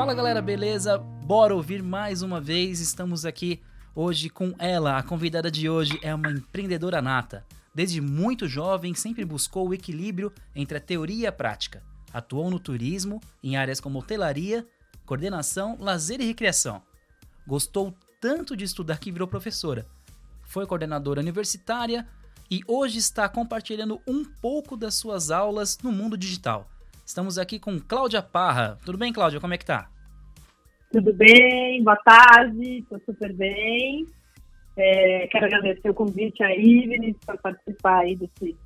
Fala galera, beleza? Bora ouvir mais uma vez. Estamos aqui hoje com ela. A convidada de hoje é uma empreendedora nata. Desde muito jovem, sempre buscou o equilíbrio entre a teoria e a prática. Atuou no turismo, em áreas como hotelaria, coordenação, lazer e recreação. Gostou tanto de estudar que virou professora. Foi coordenadora universitária e hoje está compartilhando um pouco das suas aulas no mundo digital. Estamos aqui com Cláudia Parra. Tudo bem, Cláudia? Como é que tá? Tudo bem, boa tarde, tô super bem. É, quero agradecer o convite aí, Vinícius, para participar aí desse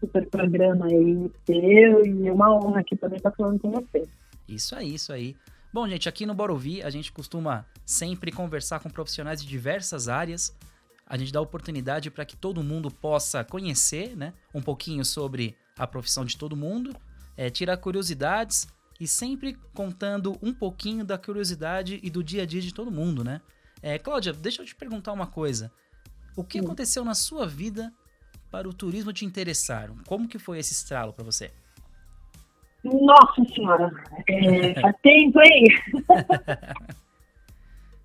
super programa aí seu e é uma honra aqui também estar falando com você. Isso aí, isso aí. Bom, gente, aqui no Bora Ouvir, a gente costuma sempre conversar com profissionais de diversas áreas. A gente dá oportunidade para que todo mundo possa conhecer, né, um pouquinho sobre a profissão de todo mundo é, tirar curiosidades e sempre contando um pouquinho da curiosidade e do dia a dia de todo mundo, né? É, Cláudia, deixa eu te perguntar uma coisa. O que Sim. aconteceu na sua vida para o turismo te interessar? Como que foi esse estralo para você? Nossa senhora, é, faz tempo, hein?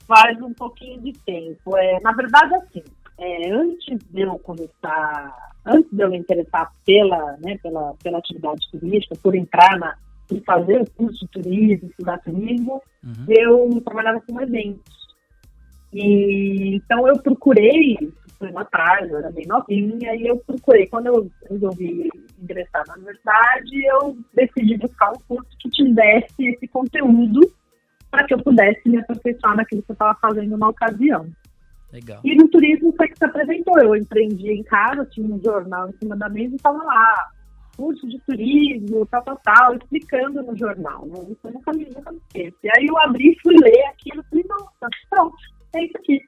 faz um pouquinho de tempo. É, na verdade, assim, é, antes de eu começar antes de eu me interessar pela, né, pela, pela atividade turística, por entrar na, por fazer o curso de turismo, estudar turismo, uhum. eu trabalhava com eventos. E, então eu procurei, foi uma atrás, eu era bem novinha, e eu procurei, quando eu resolvi ingressar na universidade, eu decidi buscar um curso que tivesse esse conteúdo para que eu pudesse me aperfeiçoar naquilo que eu estava fazendo na ocasião. Legal. E no turismo foi que se apresentou. Eu empreendi em casa, tinha um jornal em cima da mesa e estava lá, curso de turismo, tal, tal, tal, explicando no jornal. Né? Isso eu nunca me, nunca me esqueço. E aí eu abri, fui ler aquilo e falei, nossa, pronto, é isso aqui.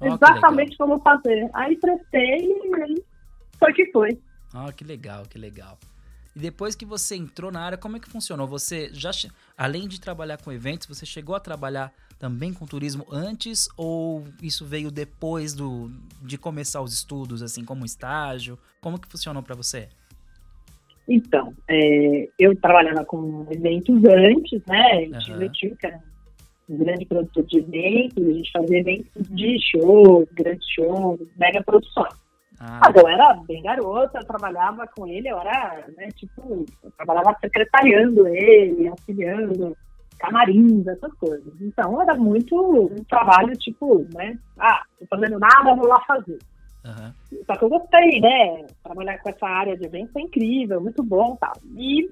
Oh, Exatamente o que eu vou fazer. Aí prestei e aí foi que foi. Ah, que legal, que legal. E depois que você entrou na área, como é que funcionou? Você já, além de trabalhar com eventos, você chegou a trabalhar também com turismo antes ou isso veio depois do, de começar os estudos, assim, como estágio? Como que funcionou para você? Então, é, eu trabalhava com eventos antes, né? Eu tive que era um grande produtor de eventos, a gente fazia eventos de shows, grandes shows, mega produções. Ah. Mas eu era bem garota, eu trabalhava com ele, eu era, né, tipo, eu trabalhava secretariando ele, auxiliando, camarins, essas coisas. Então era muito um trabalho, tipo, né, ah, tô fazendo nada, vou lá fazer. Uhum. Só que eu gostei, né, trabalhar com essa área de eventos é incrível, muito bom tal. E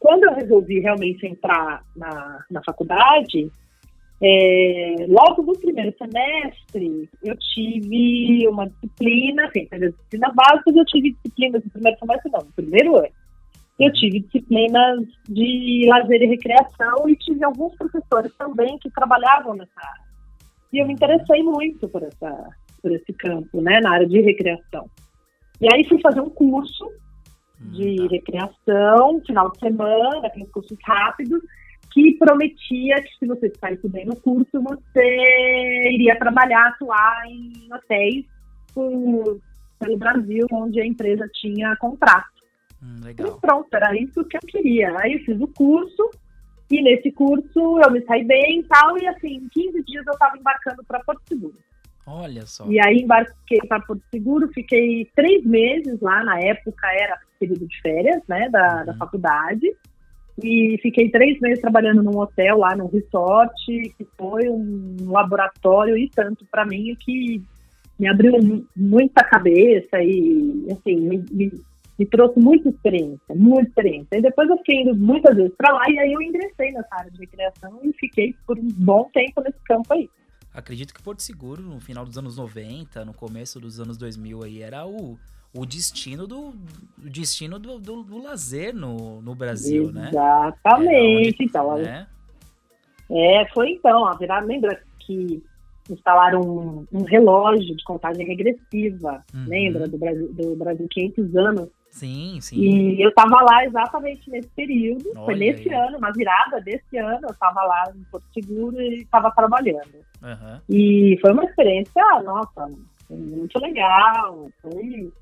quando eu resolvi realmente entrar na, na faculdade, é, logo no primeiro semestre, eu tive uma disciplina, assim, teve disciplinas básicas, eu tive disciplinas no primeiro semestre, não, no primeiro ano. Eu tive disciplinas de lazer e recreação e tive alguns professores também que trabalhavam nessa área. E eu me interessei muito por, essa, por esse campo, né, na área de recreação. E aí fui fazer um curso de hum, tá. recreação, final de semana, aqueles cursos rápidos, que prometia que se você saísse bem no curso, você iria trabalhar, atuar em hotéis por, pelo Brasil, onde a empresa tinha contrato. Hum, legal. E pronto, era isso que eu queria. Aí eu fiz o curso, e nesse curso eu me saí bem e tal, e assim, em 15 dias eu estava embarcando para Porto Seguro. Olha só. E aí embarquei para Porto Seguro, fiquei três meses lá, na época era período de férias, né, da, uhum. da faculdade. E fiquei três meses trabalhando num hotel lá, num resort, que foi um laboratório e tanto para mim que me abriu muita cabeça e, assim, me, me, me, trouxe muita experiência, muita experiência. E depois eu fiquei indo muitas vezes para lá e aí eu ingressei nessa área de recreação e fiquei por um bom tempo nesse campo aí. Acredito que Porto Seguro, no final dos anos 90, no começo dos anos 2000 aí, era o o destino do o destino do, do, do, lazer no, no Brasil, Exatamente. né? Exatamente. Então, né? é, foi então, a virar, lembra que instalaram um, um, relógio de contagem regressiva, uhum. lembra do Brasil, do Brasil 500 anos? Sim, sim. E eu estava lá exatamente nesse período, Olha foi nesse aí. ano, uma virada desse ano, eu estava lá em Porto Seguro e estava trabalhando. Uhum. E foi uma experiência, nossa, muito legal, foi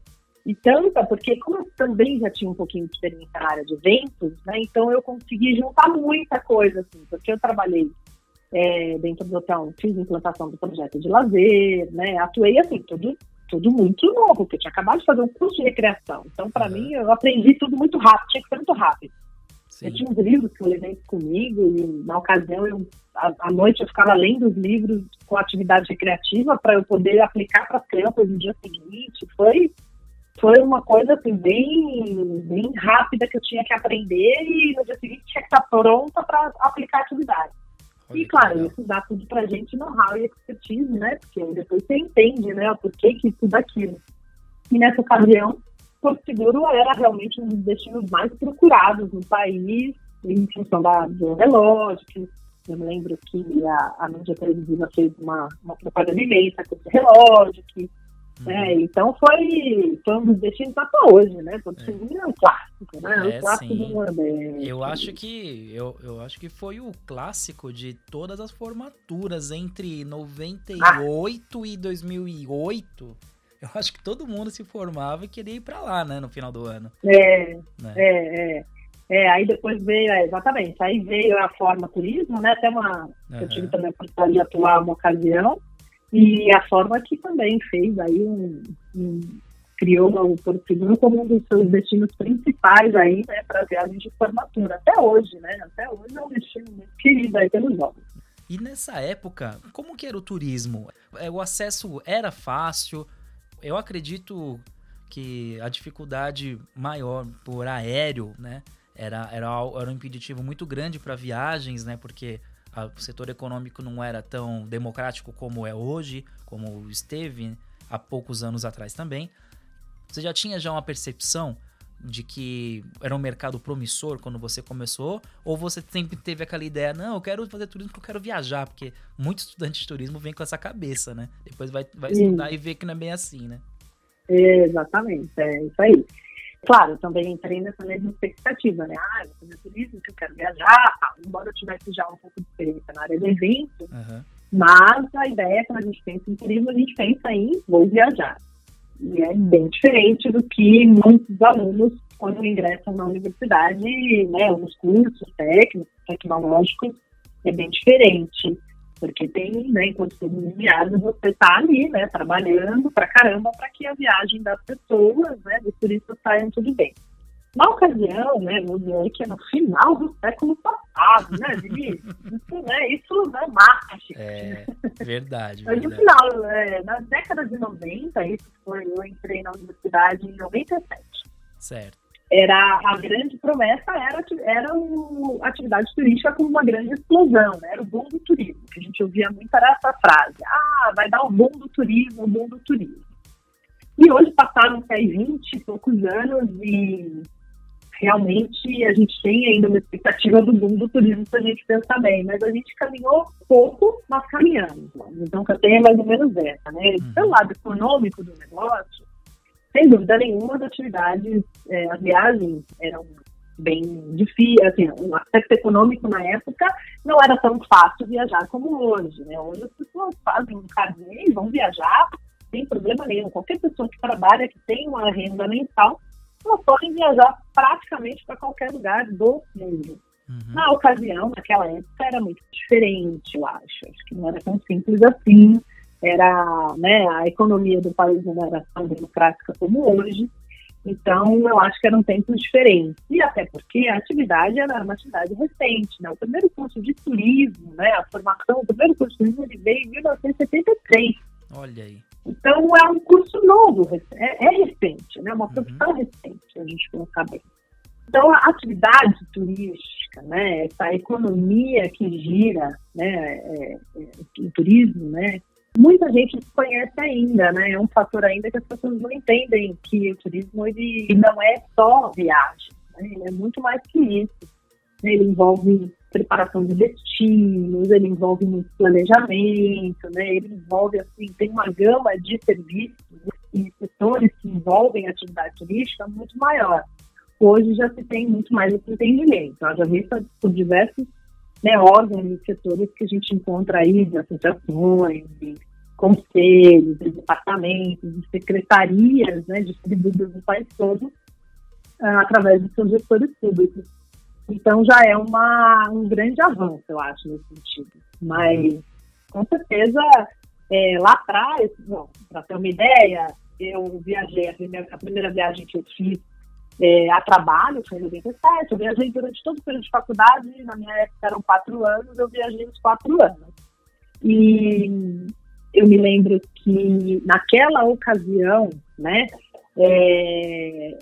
E tanta, porque como eu também já tinha um pouquinho de experiência na área de eventos, né, então eu consegui juntar muita coisa, assim, porque eu trabalhei é, dentro do hotel, fiz implantação do projeto de lazer, né, atuei assim, tudo, tudo muito novo, porque eu tinha acabado de fazer um curso de recreação. Então, para uhum. mim, eu aprendi tudo muito rápido, tinha que ser muito rápido. Sim. Eu tinha uns livros que eu levei comigo e na ocasião eu, à noite eu ficava lendo os livros com atividade recreativa para eu poder aplicar para as crianças no dia seguinte. Foi foi uma coisa assim bem bem rápida que eu tinha que aprender e no dia seguinte tinha que estar pronta para aplicar a atividade. Olha e claro, isso dá tudo pra gente know-how e expertise, né? Porque depois você entende, né, o porquê que tudo aquilo. E nessa ocasião, Porto Seguro era realmente um dos destinos mais procurados no país, em função da, do relógio, que eu me lembro que a, a mídia televisiva fez uma, uma propaganda imensa com esse relógio, que. É, então foi, foi um dos destinos até hoje, né? Porto é. Seguro é um clássico, né? É, um clássico sim. do Nordeste. Eu acho que eu, eu acho que foi o clássico de todas as formaturas entre 98 ah. e 2008 eu acho que todo mundo se formava e queria ir para lá, né, no final do ano. É, né? é, é. É, aí depois veio, é, exatamente, aí veio a forma turismo, né, até uma, uhum. eu tive também a oportunidade de atuar uma ocasião, e a forma que também fez aí um, um criou o Seguro como um dos seus destinos principais aí, né, para viagens de formatura, até hoje, né, até hoje é um destino muito querido aí pelos jovens. E nessa época, como que era o turismo? É, o acesso era fácil? eu acredito que a dificuldade maior por aéreo, né, era, era, era um impeditivo muito grande para viagens, né, porque a, o setor econômico não era tão democrático como é hoje, como esteve há poucos anos atrás também. Você já tinha já uma percepção de que era um mercado promissor quando você começou? Ou você sempre teve aquela ideia, não, eu quero fazer turismo porque eu quero viajar? Porque muitos estudantes de turismo vêm com essa cabeça, né? Depois vai, vai estudar e ver que não é bem assim, né? Exatamente, é isso aí. Claro, também entrei nessa mesma expectativa, né? Ah, eu vou fazer turismo, que eu quero viajar, tá. embora eu tivesse já um pouco de experiência na área de eventos, uhum. mas a ideia é quando a gente pensa em turismo, a gente pensa em vou viajar. E é bem diferente do que muitos alunos, quando ingressam na universidade, né, nos cursos técnicos, tecnológicos, é bem diferente. Porque tem, né, enquanto todo mundo viaja, você está ali, né, trabalhando pra caramba para que a viagem das pessoas, né, dos turistas saiam tudo bem. Na ocasião, né, vou dizer que é no final do século passado, né, Vinícius? Isso, né, isso né, marca, Chico. É, verdade, Mas no final, é, na década de 90, isso foi, eu entrei na universidade em 97. Certo. Era, a grande promessa era, era o, a atividade turística com uma grande explosão, né, era o boom do turismo, que a gente ouvia muito era essa frase, ah, vai dar o boom do turismo, o boom do turismo. E hoje passaram aí 20 e poucos anos e realmente a gente tem ainda uma expectativa do boom do turismo se a gente pensar bem, mas a gente caminhou pouco, mas caminhamos. Então, que eu tenho é mais ou menos essa, né? Uhum. Pelo lado econômico do negócio, sem dúvida nenhuma, as atividades, é, as viagens eram bem difícil, assim, o aspecto econômico na época não era tão fácil viajar como hoje, né? Hoje as pessoas fazem um carnê e vão viajar sem problema nenhum. Qualquer pessoa que trabalha, que tem uma renda mensal, elas podem viajar praticamente para qualquer lugar do mundo. Uhum. Na ocasião, naquela época, era muito diferente, eu acho. Acho que não era tão simples assim. Era, né, a economia do país não era tão democrática como hoje. Então, eu acho que eram tempos diferentes. E até porque a atividade era uma atividade recente. Né? O primeiro curso de turismo, né, a formação, o primeiro curso de turismo ele veio em 1973. Olha aí. Então, é um curso novo, é, é recente, né? uma profissão uhum. recente, a gente colocar bem. Então, a atividade turística, né, essa economia que gira né, é, é, o turismo, né, muita gente desconhece ainda, né, é um fator ainda que as pessoas não entendem que o turismo ele não é só viagem, né, ele é muito mais que isso. Ele envolve preparação de destinos, ele envolve muito planejamento, né? ele envolve, assim, tem uma gama de serviços e setores que envolvem atividade turística muito maior. Hoje já se tem muito mais esse entendimento, já vista por diversos né, órgãos e setores que a gente encontra aí, de associações, de conselhos, de departamentos, de secretarias, né, distribuídas no país todo, uh, através de seus gestores públicos. Então já é uma, um grande avanço, eu acho, nesse sentido. Mas, com certeza, é, lá atrás, para ter uma ideia, eu viajei, a primeira, a primeira viagem que eu fiz é, a trabalho foi em 97, eu viajei durante todo o período de faculdade, na minha época eram quatro anos, eu viajei uns quatro anos. E eu me lembro que naquela ocasião, né, é,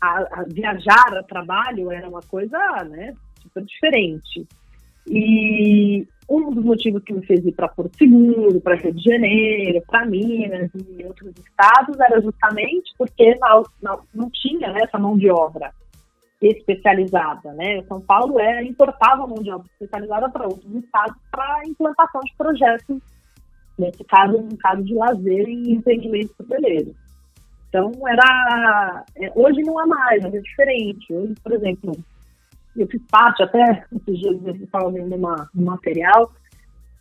a, a viajar a trabalho era uma coisa, né, super diferente. E um dos motivos que me fez ir para Porto Seguro, para Rio de Janeiro, para Minas e outros estados era justamente porque não, não, não tinha né, essa mão de obra especializada, né? São Paulo é, importava mão de obra especializada para outros estados para implantação de projetos, nesse caso, um caso de lazer e empreendimentos hoteleiros. Então, era. É, hoje não há mais, é diferente. Hoje, por exemplo, eu fiz parte, até esses dias eu estava vendo uma, um material,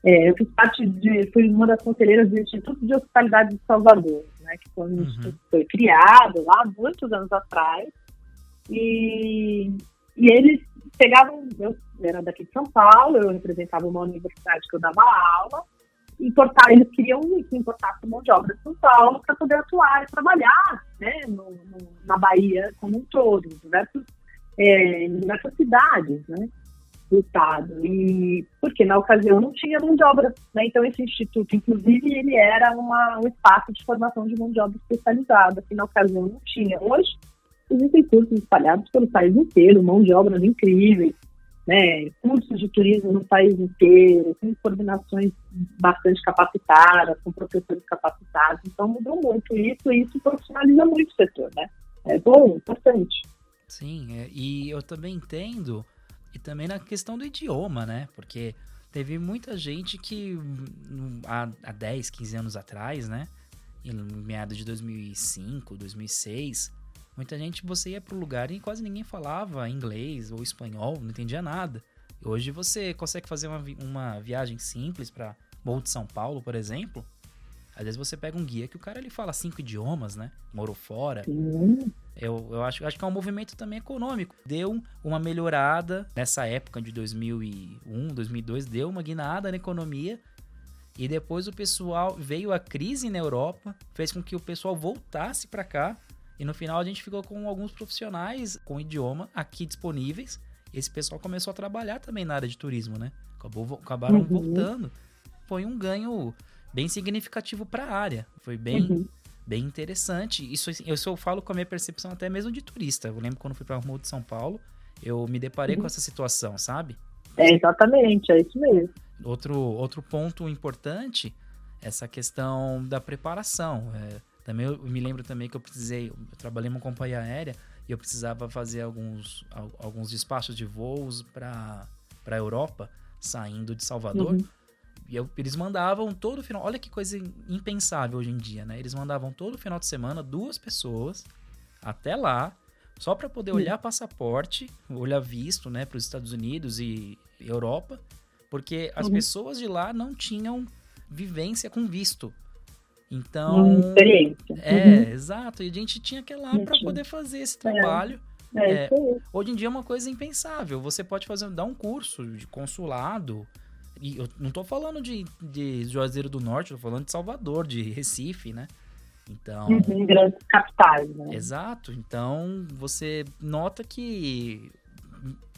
é, eu fiz parte de, fui uma das conselheiras do Instituto de Hospitalidade de Salvador, né, que foi, uhum. foi criado lá muitos anos atrás, e, e eles pegavam, eu era daqui de São Paulo, eu representava uma universidade que eu dava aula, importar, eles queriam que importasse mão de obra de São Paulo para poder atuar e trabalhar né, no, no, na Bahia como um todo, diversos, é, cidades né, do estado. E porque na ocasião não tinha mão de obra, né, então esse instituto, inclusive, ele era uma, um espaço de formação de mão de obra especializada, que na ocasião não tinha. Hoje existem cursos espalhados pelo país inteiro, mão de obras incríveis, né, cursos de turismo no país inteiro, com coordenações bastante capacitadas, com professores capacitados. Então mudou muito isso e isso profissionaliza muito o setor, né? É bom, importante. Sim, é, e eu também entendo, e também na questão do idioma, né? Porque teve muita gente que hum, há, há 10, 15 anos atrás, né? Em meados de 2005, 2006, Muita gente, você ia pro lugar e quase ninguém falava inglês ou espanhol, não entendia nada. Hoje você consegue fazer uma, uma viagem simples para Morro de São Paulo, por exemplo. Às vezes você pega um guia que o cara ele fala cinco idiomas, né? Morou fora. Uhum. Eu, eu acho, acho que é um movimento também econômico. Deu uma melhorada nessa época de 2001, 2002, deu uma guinada na economia. E depois o pessoal veio a crise na Europa, fez com que o pessoal voltasse para cá e no final a gente ficou com alguns profissionais com idioma aqui disponíveis. Esse pessoal começou a trabalhar também na área de turismo, né? Acabou, acabaram uhum. voltando. Foi um ganho bem significativo para a área. Foi bem, uhum. Bem interessante. Isso, isso eu falo com a minha percepção até mesmo de turista. Eu lembro quando fui para o Morro de São Paulo, eu me deparei uhum. com essa situação, sabe? É, exatamente, é isso mesmo. Outro, outro ponto importante, essa questão da preparação. É, também eu me lembro também que eu precisei, eu trabalhei numa companhia aérea e eu precisava fazer alguns, alguns despachos de voos para a Europa, saindo de Salvador. Uhum. E eu, eles mandavam todo final. Olha que coisa impensável hoje em dia, né? Eles mandavam todo final de semana duas pessoas até lá, só para poder uhum. olhar passaporte, olhar visto, né, para os Estados Unidos e Europa, porque as uhum. pessoas de lá não tinham vivência com visto. Então. É, uhum. exato. E a gente tinha que ir lá para poder fazer esse trabalho. É. É, hoje em dia é uma coisa impensável. Você pode fazer, dar um curso de consulado. E eu não tô falando de, de Juazeiro do Norte, tô falando de Salvador, de Recife, né? Então. Uhum, grandes capitais, né? Exato. Então você nota que.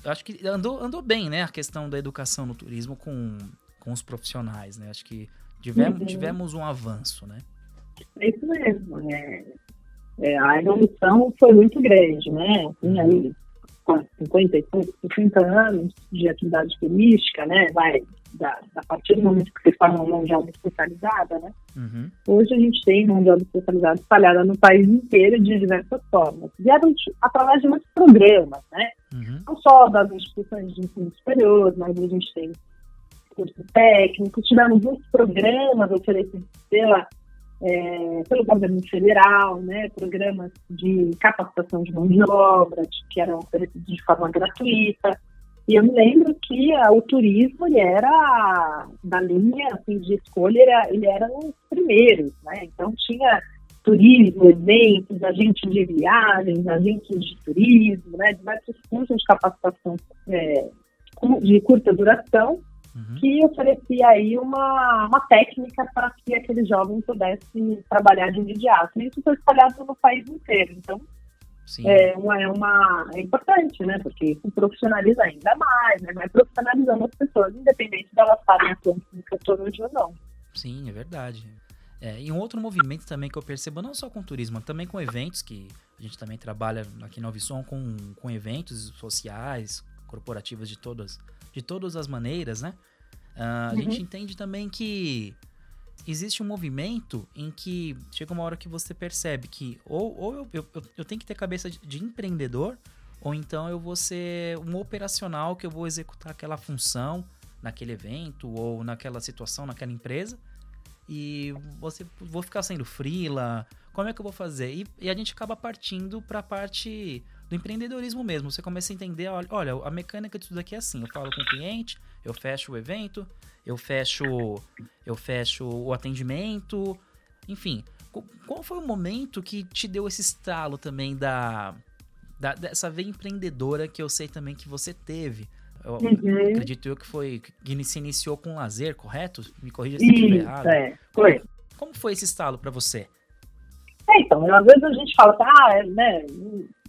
Acho que andou, andou bem, né? A questão da educação no turismo com, com os profissionais, né? Acho que Tivemos, uhum. tivemos um avanço, né? É isso mesmo. É, é, a evolução foi muito grande, né? Assim, aí, 55, 60 anos de atividade turística, né? Vai, da, a partir do momento que você forma uma mão de obra especializada, né? Uhum. Hoje a gente tem mão de obra especializada espalhada no país inteiro de diversas formas. Vieram através de muitos programas, né? Uhum. Não só das instituições de ensino superior, mas a gente tem curso técnico, tivemos muitos programas oferecidos pela, é, pelo governo federal, né, programas de capacitação de mão de obra, que eram oferecidos de forma gratuita. E eu me lembro que uh, o turismo, ele era, da linha assim, de escolha, ele era, ele era um primeiros, né? Então tinha turismo, eventos, agentes de viagens, agentes de turismo, né? Diversos cursos de capacitação é, de curta duração, uhum. que oferecia aí uma, uma técnica para que aquele jovem pudesse trabalhar de imediato. E isso foi espalhado no país inteiro. Então, Sim. É, uma, é, uma, é importante, né? Porque isso profissionaliza ainda mais, né? Vai profissionalizando as pessoas, independente de elas estarem atuando no setor ou não. Sim, é verdade. É, e um outro movimento também que eu percebo, não só com turismo, também com eventos, que a gente também trabalha aqui na Ovisson com, com eventos sociais, corporativos de todas, de todas as maneiras, né? Uh, a uhum. gente entende também que existe um movimento em que chega uma hora que você percebe que ou, ou eu, eu, eu tenho que ter cabeça de, de, empreendedor, ou então eu vou ser um operacional que eu vou executar aquela função naquele evento ou naquela situação, naquela empresa, e você vou ficar sendo frila, como é que eu vou fazer? E, e a gente acaba partindo para a parte do empreendedorismo mesmo. Você começa a entender, olha, olha, a mecânica de tudo aqui é assim. Eu falo com o cliente, eu fecho o evento, eu fecho, eu fecho o atendimento, enfim. Qual foi o momento que te deu esse estalo também da, da dessa veia empreendedora que eu sei também que você teve? Eu, uhum. Acredito eu que foi que se iniciou com lazer, correto? Me corrija se estiver errado. É, foi. Como foi esse estalo para você? É, então, às vezes a gente fala, ah, é, né,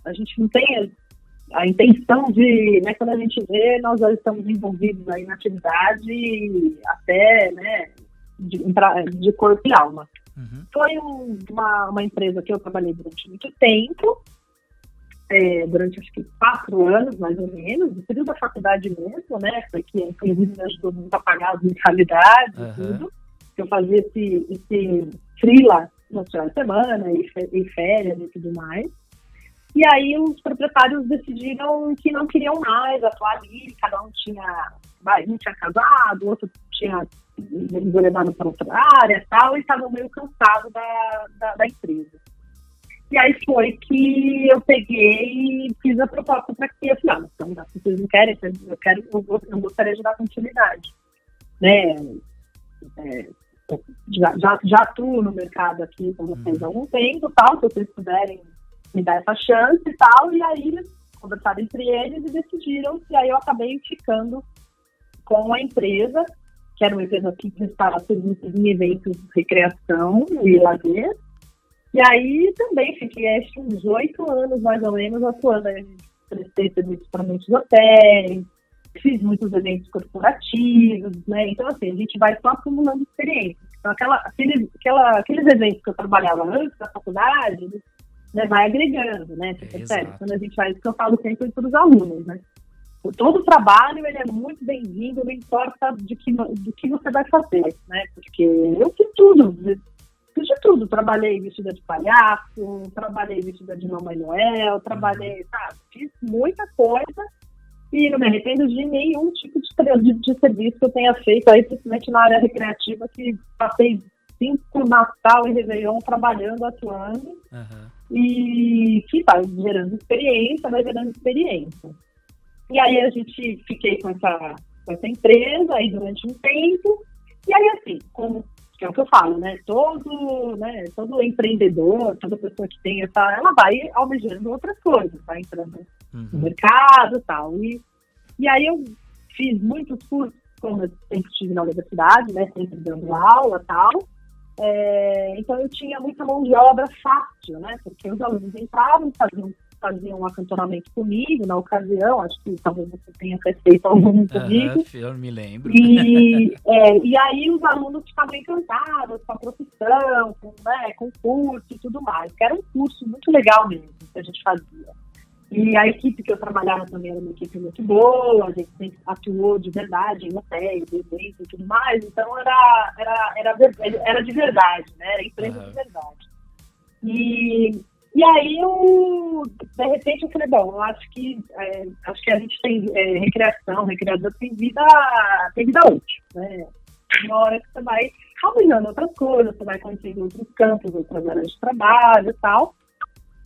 a gente não tem a intenção de, né, quando a gente vê, nós já estamos envolvidos aí na atividade até, né, de, de corpo e alma. Uhum. Foi um, uma, uma empresa que eu trabalhei durante muito tempo, é, durante acho que quatro anos, mais ou menos, no período da faculdade mesmo, né, foi que inclusive me ajudou muito a pagar as mensalidades uhum. tudo. Eu fazia esse, esse freela no final de semana e, e férias e tudo mais. E aí os proprietários decidiram que não queriam mais atuar ali, cada um tinha, um tinha casado, outro tinha levado para outra área e tal, e estavam meio cansados da, da, da, empresa. E aí foi que eu peguei e fiz a proposta para que eu falei, ah, então, se vocês não querem, eu, quero, eu, eu gostaria de dar continuidade. Né? É, já, já, já atuo no mercado aqui com vocês há algum tempo, tal, se vocês puderem me dar essa chance e tal, e aí eles conversaram entre eles e decidiram, e aí eu acabei ficando com a empresa, que era uma empresa que prestava serviços em eventos de recreação e lazer, e aí também fiquei acho uns oito anos mais ou menos atuando, prestei serviços para muitos hotéis, fiz muitos eventos corporativos, né? Então, assim, a gente vai só acumulando experiência. Então, aquela, aqueles, aquela, aqueles eventos que eu trabalhava antes da faculdade, né, vai agregando, né? Você percebe? Quando a gente faz isso eu falo sempre para os alunos, né? Todo trabalho ele é muito bem-vindo, não importa de que, do que você vai fazer, né? Porque eu fiz tudo, fiz de tudo. Trabalhei vestida de palhaço, trabalhei vestida de Mamãe Noel, trabalhei, sabe? Fiz muita coisa e não me arrependo de nenhum tipo de, de, de serviço que eu tenha feito aí, principalmente na área recreativa, que passei cinco Natal e Réveillon trabalhando, atuando. Uhum e que vai gerando experiência, vai gerando experiência. E aí a gente fiquei com essa, com essa empresa aí durante um tempo, e aí assim, como que é o que eu falo, né? Todo, né, todo empreendedor, toda pessoa que tem essa, ela vai almejando outras coisas, vai entrando uhum. no mercado e tal. E, e aí eu fiz muitos cursos, como eu sempre estive na universidade, né? Sempre dando aula e tal. É, então eu tinha muita mão de obra fácil, né? Porque os alunos entravam, faziam, faziam um acantonamento comigo na ocasião, acho que talvez você tenha feito algum comigo. eu me lembro. E, é, e aí os alunos ficavam encantados com a profissão, com, né, com o curso e tudo mais, que era um curso muito legal mesmo que a gente fazia. E a equipe que eu trabalhava também era uma equipe muito boa, a gente sempre atuou de verdade em hotéis, eventos e tudo mais, então era, era, era, era de verdade, né? Era empresa uhum. de verdade. E, e aí eu, de repente, eu falei, bom, eu acho que é, acho que a gente tem é, recreação, recreador tem vida, tem vida útil, né? Uma hora que você vai almejando outras coisas, você vai conhecendo outros campos, outras áreas de trabalho e tal.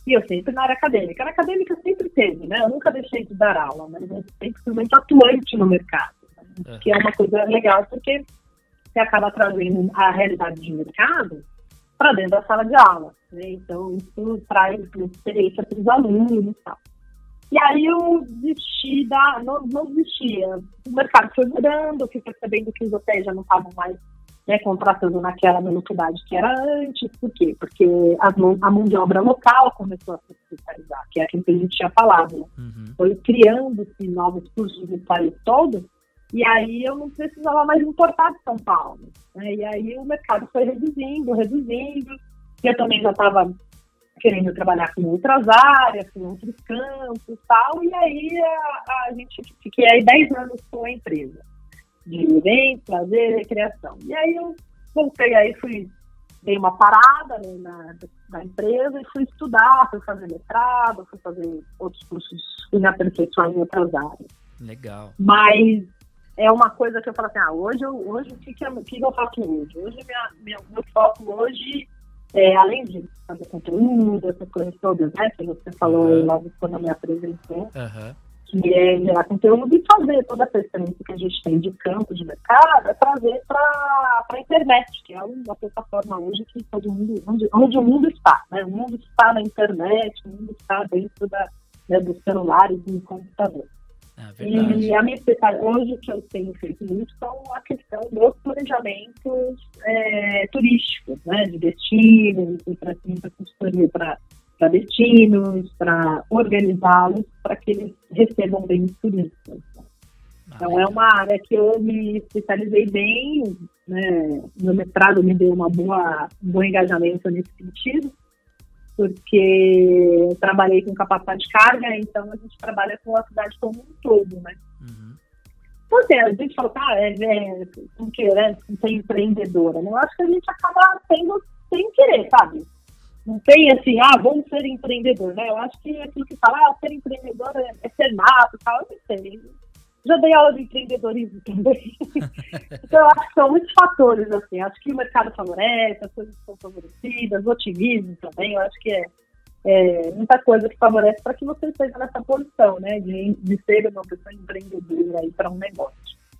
E eu sempre na área acadêmica. A área acadêmica sempre teve, né? Eu nunca deixei de dar aula, mas eu sempre fui muito atuante no mercado. Né? Que é uma coisa legal, porque você acaba trazendo a realidade de mercado para dentro da sala de aula. Né? Então, isso traz experiência para os alunos e tal. E aí eu desisti da. Não, não desistia. O mercado foi mudando, fui percebendo que os hotéis já não estavam mais né, contratando naquela velocidade que era antes. Por quê? Porque a, a mão de obra local começou a se especializar, que é aquilo que a gente tinha falado. Né? Uhum. Foi criando-se novos cursos no país todo, e aí eu não precisava mais importar de São Paulo. Né? E aí o mercado foi reduzindo, reduzindo. E eu também já estava querendo trabalhar com outras áreas, com outros campos e tal, e aí a, a gente fiquei aí 10 anos com a empresa de eventos, prazer, recreação. E aí eu voltei aí, fui, dei uma parada né, na, na empresa e fui estudar, fui fazer mestrado, fui fazer outros cursos, fui me aperfeiçoar em outras áreas. Legal. Mas é uma coisa que eu falo assim, ah, hoje, eu, hoje o que, que, eu, que eu faço hoje? Hoje minha, minha, meu foco hoje é, além de fazer conteúdo, essas coisas todas, né, que você falou uhum. logo quando eu me apresentou, uhum. Que é gerar conteúdo e fazer toda essa experiência que a gente tem de campo, de mercado, é trazer para a internet, que é uma plataforma hoje que todo mundo, onde, onde o mundo está, né, o mundo está na internet, o mundo está dentro da, né, dos celulares e do computador. É e a minha especialidade, hoje que eu tenho feito muito são a questão dos planejamentos é, turísticos, né, de destinos, e para consultoria para para destinos, para organizá-los para que eles recebam bem os turistas. Então é uma área que eu me especializei bem, né, no mestrado me deu uma boa, um bom engajamento nesse sentido porque eu trabalhei com capacidade de carga, então a gente trabalha com a cidade como um todo, né? Uhum. Então, assim, a gente fala, ah, é, é, com que, né, ser empreendedora, né? Eu acho que a gente acaba sendo sem querer, sabe? Não tem assim, ah, vamos ser empreendedor, né? Eu acho que aquilo que fala, ah, ser empreendedor é, é ser nato, tal, eu não sei já dei aula de empreendedorismo também. então, eu acho que são muitos fatores, assim. Acho que o mercado favorece, as coisas são favorecidas, o otimismo também. Eu acho que é, é muita coisa que favorece para que você esteja nessa posição, né? De, de ser uma pessoa empreendedora aí para um negócio.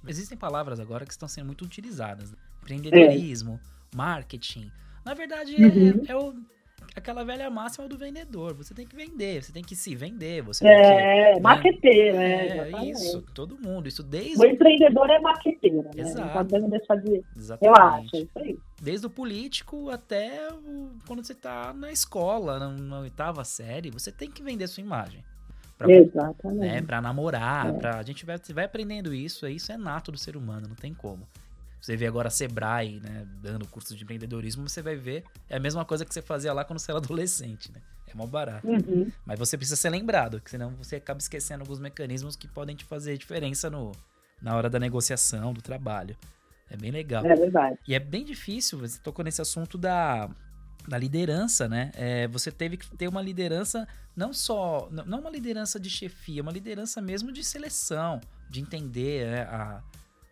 Existem palavras agora que estão sendo muito utilizadas. Né? Empreendedorismo, é. marketing. Na verdade, uhum. é, é o aquela velha máxima do vendedor. Você tem que vender, você tem que se vender. Você é, que, marqueteiro, é, é isso, todo mundo. Isso desde. O empreendedor é marqueteiro, né? Exato. Não podemos deixar de. Exatamente. Eu acho, é isso aí. Desde o político até o, quando você está na escola, na, na, oitava série, você tem que vender sua imagem. Pra, Exatamente. Né, pra namorar, é. pra, a gente vai, vai aprendendo isso, isso é nato do ser humano, não tem como. Você vê agora a Sebrae, né, dando curso de empreendedorismo, você vai ver, é a mesma coisa que você fazia lá quando você era adolescente, né? É mó barato. Uhum. Mas você precisa ser lembrado, porque senão você acaba esquecendo alguns mecanismos que podem te fazer diferença no, na hora da negociação, do trabalho. É bem legal. É verdade. E é bem difícil, você tocou nesse assunto da, da liderança, né? É, você teve que ter uma liderança, não só, não uma liderança de chefia, uma liderança mesmo de seleção, de entender né, a,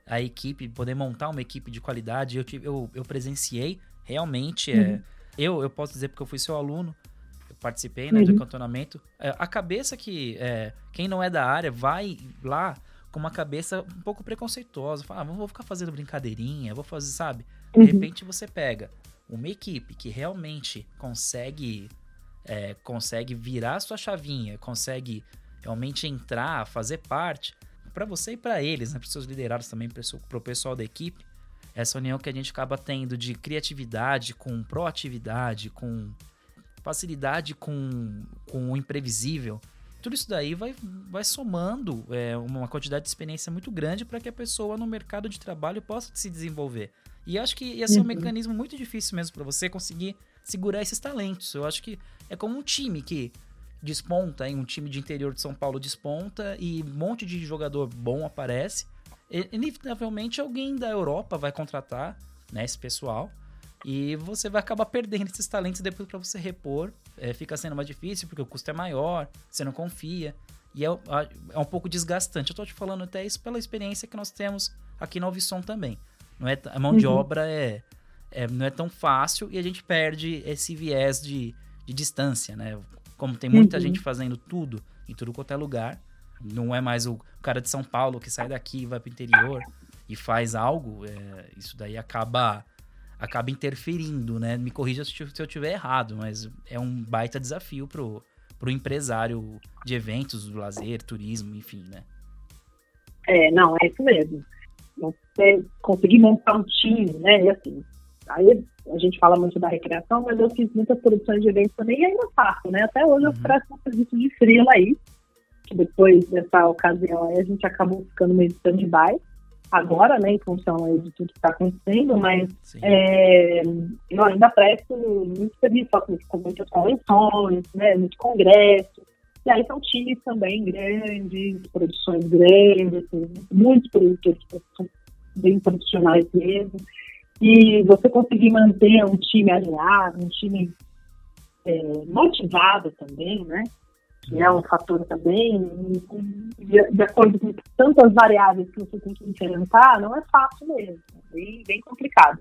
a equipe, poder montar uma equipe de qualidade. Eu, eu, eu presenciei, realmente. É, uhum. É, eu, eu posso dizer porque eu fui seu aluno, eu participei né, uhum. do acantonamento. É, a cabeça que é, quem não é da área vai lá com uma cabeça um pouco preconceituosa. Fala, ah, vou ficar fazendo brincadeirinha, vou fazer, sabe? De uhum. repente você pega uma equipe que realmente consegue é, consegue virar sua chavinha, consegue realmente entrar, fazer parte para você e para eles, né, para seus liderados também, para o pessoal da equipe, essa união que a gente acaba tendo de criatividade com proatividade, com facilidade com, com o imprevisível, tudo isso daí vai, vai somando é, uma quantidade de experiência muito grande para que a pessoa no mercado de trabalho possa se desenvolver. E acho que ia ser um uhum. mecanismo muito difícil mesmo para você conseguir segurar esses talentos. Eu acho que é como um time que desponta, em um time de interior de São Paulo desponta e um monte de jogador bom aparece. Inevitavelmente alguém da Europa vai contratar né, esse pessoal e você vai acabar perdendo esses talentos depois para você repor. É, fica sendo mais difícil porque o custo é maior, você não confia. E é, é um pouco desgastante. Eu tô te falando até isso pela experiência que nós temos aqui na Alvisson também. Não é, a mão uhum. de obra é, é, não é tão fácil e a gente perde esse viés de, de distância, né? Como tem muita uhum. gente fazendo tudo em tudo quanto é lugar, não é mais o cara de São Paulo que sai daqui e vai pro interior e faz algo, é, isso daí acaba acaba interferindo, né? Me corrija se eu tiver errado, mas é um baita desafio pro, pro empresário de eventos, do lazer, turismo, enfim, né? É, não, é isso mesmo. Você conseguir montar um time, né? E assim, aí a gente fala muito da recreação, mas eu fiz muitas produções de eventos também e ainda faço, né? Até hoje uhum. eu presto um serviço de freela aí, que depois dessa ocasião aí a gente acabou ficando meio stand-by agora, né, em função de tudo que está acontecendo, mas é, eu ainda presto muito serviço, com muitas convenções, né, muito congresso, e aí são times também grandes, produções grandes, assim, muitos produtores que são bem profissionais mesmo, e você conseguir manter um time alinhado, um time é, motivado também, né, que é um fator também, de, acordo com tantas variáveis que você tem que enfrentar, não é fácil mesmo, é bem, bem complicado.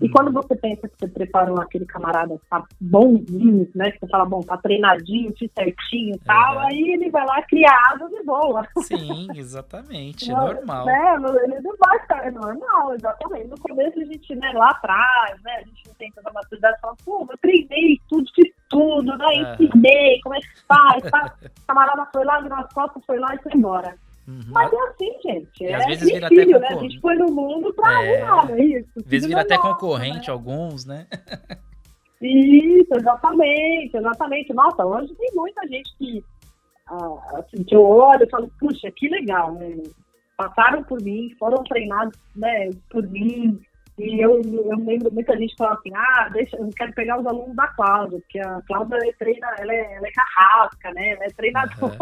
E quando você pensa que você preparou aquele camarada tá bonzinho, né? Que você fala, bom, tá treinadinho, fiz certinho e tal, uhum. aí ele vai lá criado de boa. Sim, exatamente, é normal. Né, ele não vai ficar, é normal, exatamente. No começo a gente, né, lá atrás, né, a gente não tem tanta maturidade, fala, pô, eu treinei tudo, fiz tudo, né, ensinei, como é que faz, tá? O camarada foi lá, virou as costas, foi lá e foi embora. Uhum. Mas é assim, gente. E é às vezes vira filho, até né? A gente foi no mundo pra é... arrumar, é isso. Às vezes vira até nossa, concorrente né? alguns, né? isso, exatamente, exatamente. Nossa, hoje tem muita gente que, ah, assim, que eu olho e falo, puxa, que legal, né? Passaram por mim, foram treinados né, por mim, e eu, eu lembro muita gente falando assim, ah, deixa, eu quero pegar os alunos da Cláudia, porque a Cláudia é treina, ela é, ela é carrasca, né? Ela é treinador,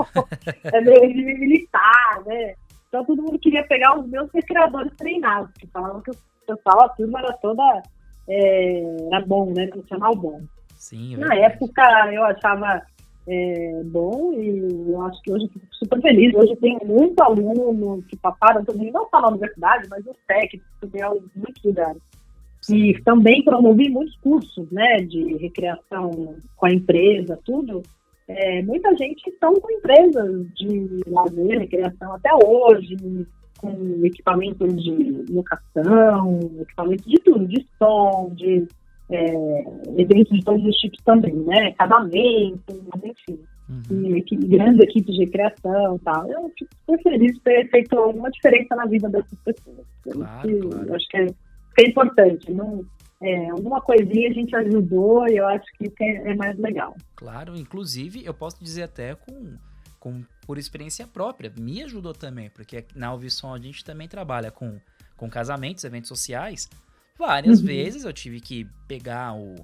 ela é militar, né? Então todo mundo queria pegar os meus recreadores treinados, que falavam que o pessoal, a turma era toda é, era bom, né? Funcional bom. Sim, é Na época eu achava é, bom e eu acho que hoje fico super feliz. Hoje tem muito aluno que passaram também, não só na universidade, mas os técnicos, também em muitos lugares. E também promovi muitos cursos né, de recreação com a empresa, tudo. É, muita gente estão com empresas de lazer, recreação até hoje, com equipamentos de locação, equipamentos de tudo, de som, de é, eventos de todos os tipos também, né? Casamento, enfim. Uhum. E, grandes equipes de recreação e tal. Eu fico super feliz de ter feito alguma diferença na vida dessas pessoas. Claro, eu, claro. eu acho que é, que é importante. Não, é, alguma coisinha a gente ajudou e eu acho que isso é, é, mais legal. Claro, inclusive eu posso dizer até com, com por experiência própria, me ajudou também, porque na Alvisson a gente também trabalha com, com casamentos, eventos sociais, Várias uhum. vezes eu tive que pegar o,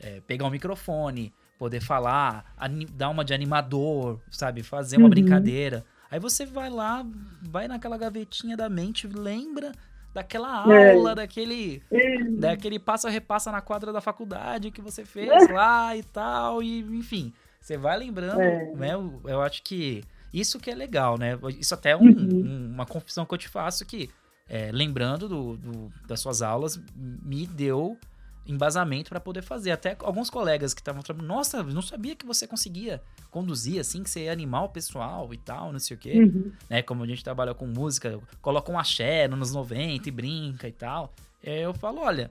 é, pegar o microfone, poder falar, dar uma de animador, sabe? Fazer uma uhum. brincadeira. Aí você vai lá, vai naquela gavetinha da mente, lembra daquela é. aula, é. daquele, é. daquele passa-repassa na quadra da faculdade que você fez lá e tal, e enfim, você vai lembrando, é. né? Eu, eu, acho que isso que é legal, né? Isso até é um, uhum. um, uma confissão que eu te faço que é, lembrando do, do, das suas aulas, me deu embasamento para poder fazer. Até alguns colegas que estavam trabalhando, nossa, não sabia que você conseguia conduzir assim, que você ia animar o pessoal e tal, não sei o quê. Uhum. Né, como a gente trabalha com música, coloca um axé nos 90 e brinca e tal. É, eu falo, olha,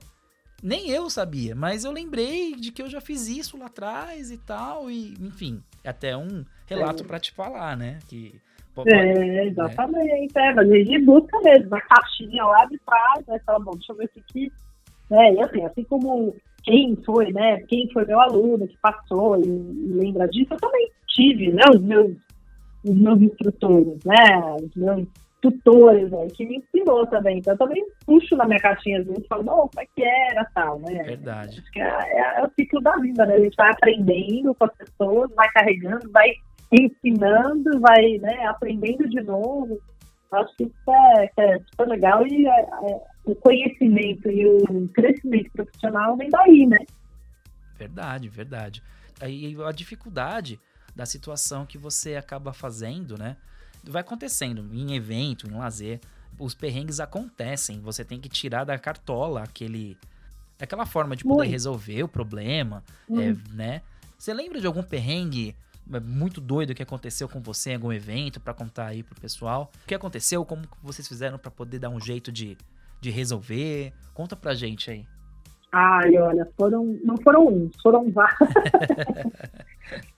nem eu sabia, mas eu lembrei de que eu já fiz isso lá atrás e tal, e enfim, é até um relato é. para te falar, né, que é, exatamente. Né? É, mas a gente busca mesmo, a caixinha lá de trás, né? Fala, bom, deixa eu ver se aqui. É, e assim, assim como quem foi, né? Quem foi meu aluno que passou e, e lembra disso, eu também tive, né? Os meus, os meus instrutores, né? Os meus tutores, né, que me ensinou também. Então eu também puxo na minha caixinha às vezes e falo, não, como é que era tal, né? Verdade. Acho que é, é, é, o ciclo da vida, né? A gente vai aprendendo com as pessoas, vai carregando, vai ensinando, vai né, aprendendo de novo. Acho que isso é, é super legal e é, é, o conhecimento e o crescimento profissional vem daí, né? Verdade, verdade. Aí a dificuldade da situação que você acaba fazendo, né? Vai acontecendo em evento, em lazer. Os perrengues acontecem. Você tem que tirar da cartola aquele, aquela forma de poder Muito. resolver o problema, é, né? Você lembra de algum perrengue muito doido que aconteceu com você em algum evento para contar aí pro pessoal. O que aconteceu? Como vocês fizeram para poder dar um jeito de, de resolver? Conta pra gente aí. Ai, olha, foram, não foram uns, foram vários.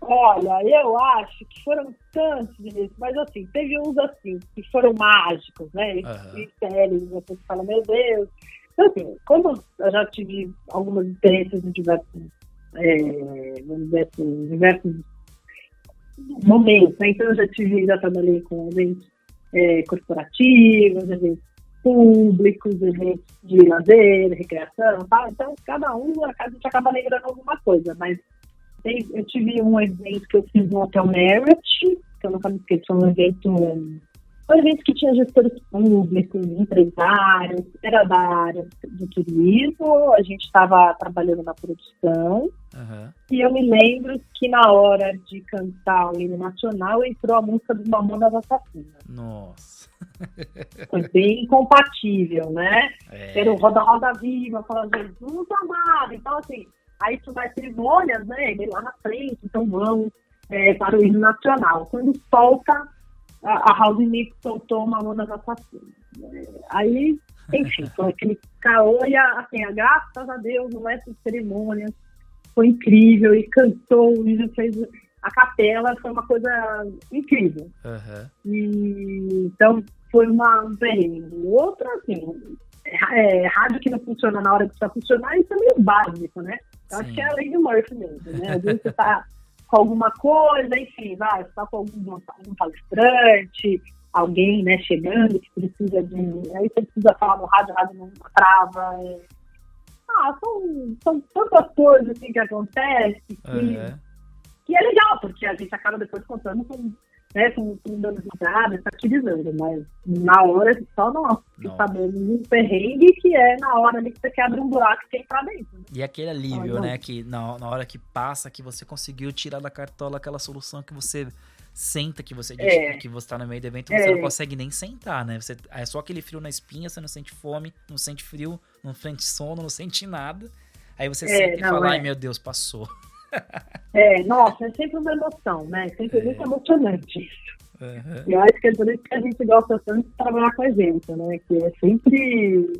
olha, eu acho que foram tantos, mas assim, teve uns assim, que foram mágicos, né? Uhum. Mistérios, você fala, meu Deus. Então, assim, como eu já tive algumas experiências em diversos, é, vamos dizer assim, diversos momentos, né? Então eu já tive, já trabalhei com eventos é, corporativos, eventos públicos, eventos de lazer, recreação. Então, cada um, a gente acaba lembrando alguma coisa, mas eu tive um evento que eu fiz no Hotel Merit, que eu nunca me esqueço, um evento, um evento que tinha gestores públicos, empresários, era da área do turismo, a gente estava trabalhando na produção, uhum. e eu me lembro que na hora de cantar o hino nacional entrou a música dos Mamonas Assassinas. Nossa! Foi bem incompatível, né? É. Era o Roda Roda Viva, falando Jesus amado. Então, assim, aí tu vai cerimônias, né? Ele lá na frente, então vão é, para o hino nacional. Quando solta, a, a House Mix soltou uma Mamonas Assassinas. É, aí, enfim, foi aquele caô e, a, assim, a, graças a Deus, no mestre de cerimônias, foi incrível e cantou, e fez a capela foi uma coisa incrível. Uhum. E, então, foi uma, um perrengue. Outro, assim, é, rádio que não funciona na hora que precisa funcionar, isso é meio básico, né? Eu acho que é a lei de Murphy mesmo, né? Às vezes você tá com alguma coisa, enfim, vai, você tá com algum, algum palestrante, alguém, né, chegando que precisa de... Aí você precisa falar no rádio, o rádio não trava, é... Ah, são, são tantas coisas assim que acontecem que... Uhum que é legal, porque a gente acaba depois contando com, né, com, com dando risada, satirizando, mas na hora só nós que sabemos um perrengue que é na hora ali que você quebra um buraco e tem pra dentro. Né? E aquele alívio, ah, né, que na, na hora que passa, que você conseguiu tirar da cartola aquela solução que você senta que você é. que você tá no meio do evento, você é. não consegue nem sentar, né? Você, é só aquele frio na espinha, você não sente fome, não sente frio, não sente sono, não sente nada. Aí você é, senta e fala, ai é. meu Deus, passou. É, nossa, é sempre uma emoção, né? Sempre é. muito emocionante isso. Uhum. Eu acho que é por isso que a gente gosta tanto de trabalhar com evento, né? Que é sempre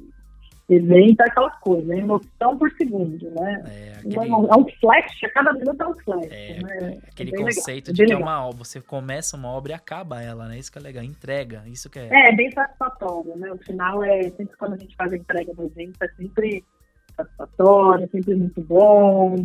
evento é aquela coisa, é emoção por segundo, né? É, aquele... é um flash, a cada minuto é um flash. É, né? Aquele é conceito legal. de que é uma obra, você começa uma obra e acaba ela, né? Isso que é legal, entrega, isso que é. É, bem satisfatório, né? O final é sempre quando a gente faz a entrega do evento, é sempre satisfatório, é sempre muito bom.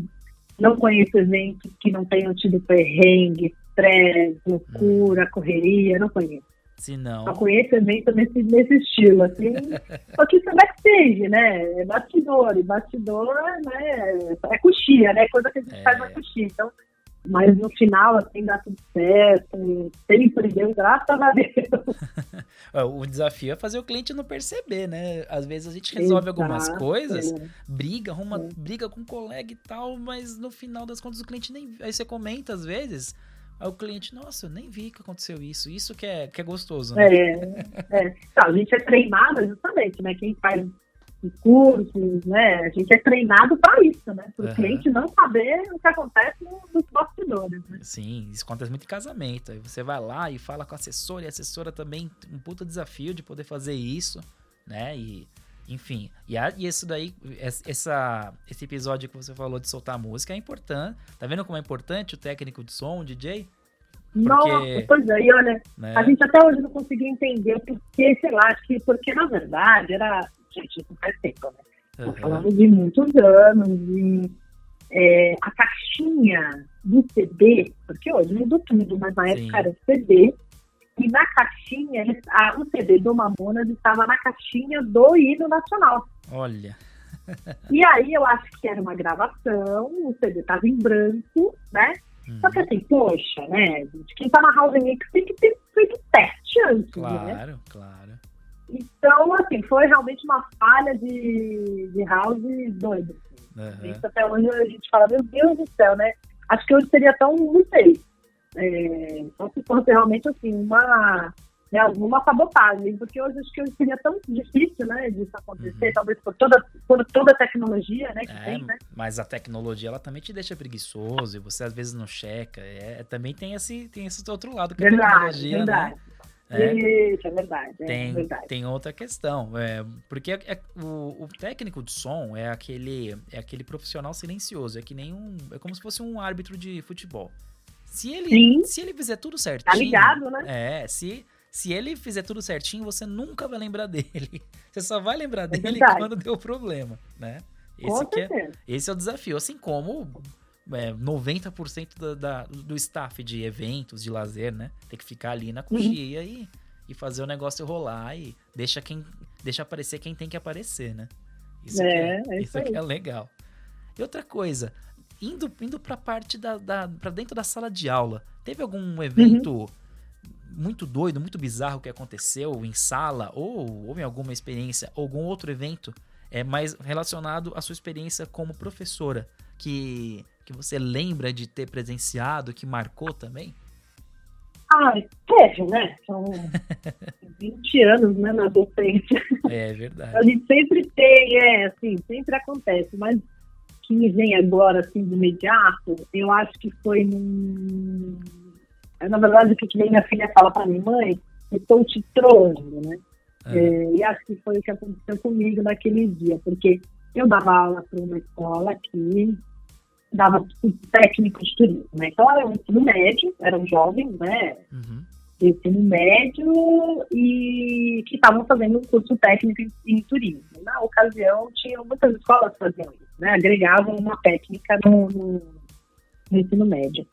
Não conheço eventos que não tenham tido perrengue, estresse, loucura, hum. correria, não conheço. Se não. Só conheço evento nesse, nesse estilo, assim. Só que isso é backstage, né? É bastidor, e bastidor, né? É coxia, né? Coisa que a gente é. faz na coxia. Então, mas no final, assim, dá tudo certo. Sempre deu, graças a Deus. o desafio é fazer o cliente não perceber, né? Às vezes a gente resolve Exato, algumas coisas, é. briga, arruma, é. briga com um colega e tal, mas no final das contas o cliente nem. Aí você comenta às vezes. Aí o cliente, nossa, eu nem vi que aconteceu isso. Isso que é, que é gostoso, né? É, é. Então, a gente é treinado justamente, né? Quem faz cursos, né? A gente é treinado para isso, né? Para o uhum. cliente não saber o que acontece nos bastidores, né? Sim, isso acontece muito em casamento. Aí você vai lá e fala com a assessora, e a assessora também um puta desafio de poder fazer isso, né? E, enfim, e, a, e isso daí, essa, esse episódio que você falou de soltar música é importante. Tá vendo como é importante o técnico de som, o DJ? Porque, Nossa, pois é, e olha, né? a gente até hoje não conseguiu entender porque, sei lá, acho que porque na verdade era gente, isso faz tempo, né? Uhum. falando de muitos anos, e é, a caixinha do CD, porque hoje mudou tudo, mas na época era CD, e na caixinha, a, o CD do Mamonas estava na caixinha do hino nacional. Olha. e aí eu acho que era uma gravação, o CD estava em branco, né? Uhum. Só que assim, poxa, né, gente, quem tá na House Mix tem que ter feito teste antes, claro, né? Claro, claro. Então, assim, foi realmente uma falha de, de house doida. Assim. Uhum. Isso até hoje a gente fala, meu Deus do céu, né? Acho que hoje seria tão, não sei. É, só se fosse realmente assim, uma, né, alguma sabotagem, porque hoje acho que seria tão difícil, né, disso acontecer, uhum. talvez por toda, por toda a tecnologia, né, que é, tem, né? Mas a tecnologia, ela também te deixa preguiçoso e você às vezes não checa, é, também tem esse, tem esse outro lado que verdade, a tecnologia, né? verdade. né? É, Isso, é verdade. É tem, verdade. tem outra questão. É, porque é, é, o, o, técnico de som é aquele, é aquele profissional silencioso. É que nem um. É como se fosse um árbitro de futebol. Se ele, se ele fizer tudo certinho. Tá ligado, né? É, se, se ele fizer tudo certinho, você nunca vai lembrar dele. Você só vai lembrar é dele quando deu problema, né? Esse, é, esse é o desafio. Assim como é, 90% da, da, do staff de eventos, de lazer, né? Tem que ficar ali na coxia uhum. e, e fazer o negócio rolar e deixa quem deixa aparecer quem tem que aparecer, né? Isso é, é, é isso é legal. E outra coisa, indo, indo pra parte da, da. pra dentro da sala de aula, teve algum evento uhum muito doido, muito bizarro que aconteceu em sala ou, ou em alguma experiência, algum outro evento, é mais relacionado à sua experiência como professora, que, que você lembra de ter presenciado, que marcou também? Ah, teve, né? São 20 anos, né, na docência. É, é verdade. A gente sempre tem, é, assim, sempre acontece, mas que me vem agora, assim, de imediato, eu acho que foi num na verdade, o que minha filha fala para mim, mãe, estou te trolando, né? É. É, e acho que foi o que aconteceu comigo naquele dia, porque eu dava aula para uma escola aqui, dava técnico de turismo, né? Então era um ensino médio, eram jovens, né? Uhum. Ensino médio e que estavam fazendo um curso técnico em, em, turismo. Na ocasião, tinham muitas escolas fazendo isso, né? Agregavam uma técnica no, no, no ensino médio.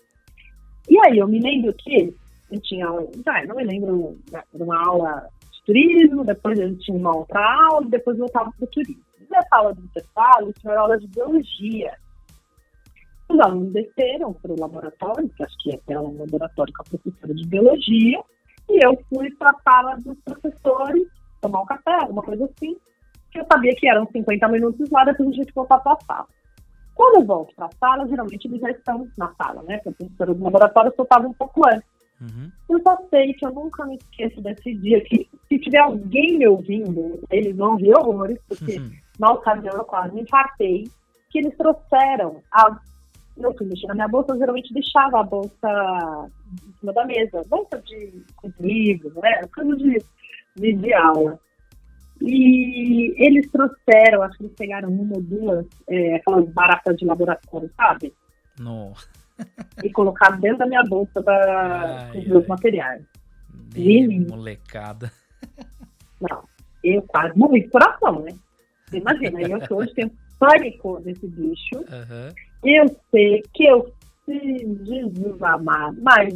E aí eu me lembro que eu tinha, ah, não me lembro, uma aula de turismo, depois a gente tinha uma outra aula, depois voltava para o turismo. Nessa aula de intervalo, tinha aula de biologia. Os alunos desceram para o laboratório, que acho que era um laboratório com a professora de biologia, e eu fui para a sala dos professores tomar um café, alguma coisa assim, que eu sabia que eram 50 minutos lá, depois a gente voltar para a sala. Quando eu volto para a sala, geralmente eles já estão na sala, né? Porque a professora do laboratório só estava um pouco antes. Uhum. Eu só sei que eu nunca me esqueço desse dia que, se tiver alguém me ouvindo, eles vão ver horrores, porque uhum. na ocasião eu quase me infartei, que eles trouxeram a. Eu fui mexer na minha bolsa, eu geralmente deixava a bolsa em cima da mesa, bolsa de, livros, né? Coisa de, de, de aula. E eles trouxeram, acho que eles pegaram uma ou duas, é, aquelas baratas de laboratório, sabe? Não. e colocaram dentro da minha bolsa para os meus materiais. Bem, molecada. Não, eu quase morri de coração, né? Você imagina, eu que hoje tenho pânico desse bicho. Uhum. Eu sei que eu fiz Jesus amado, mas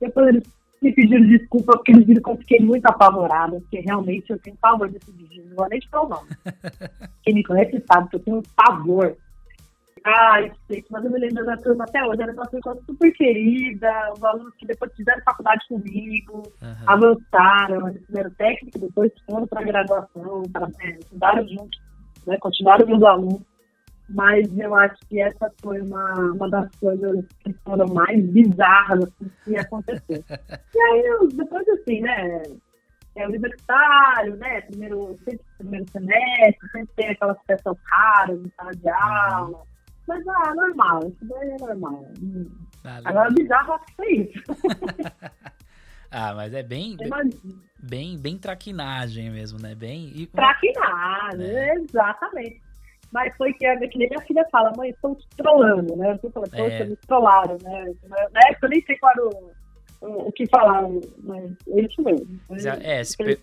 depois eles me pediram desculpa porque eles viram que eu fiquei muito apavorada, porque realmente eu tenho pavor desse vídeo, não vou nem te o nome. Quem me conhece sabe que eu tenho um pavor. Ai, sei, mas eu me lembro da turma até hoje, era uma pessoa super querida, os alunos que depois fizeram faculdade comigo, uhum. avançaram, eles fizeram técnica, depois foram para graduação, para, é, estudaram junto, né, continuaram meus alunos mas eu acho que essa foi uma, uma das coisas que foram mais bizarras assim, que aconteceu. e aí, depois assim, né, é universitário, né, primeiro, sempre primeiro semestre, sempre tem aquelas peças raras em sala de aula, mas, ah, normal, isso daí é normal. Ah, Agora, bizarro, acho que foi isso. ah, mas é bem, bem, bem, bem traquinagem mesmo, né, bem... Traquinagem, é. exatamente. Mas foi que, que nem minha filha fala, mãe, estão te trollando, né? Eu falando, poxa, é. me trollaram, né? Na época eu nem sei qual era o, o, o que falaram, mas é isso mesmo. É, esse pe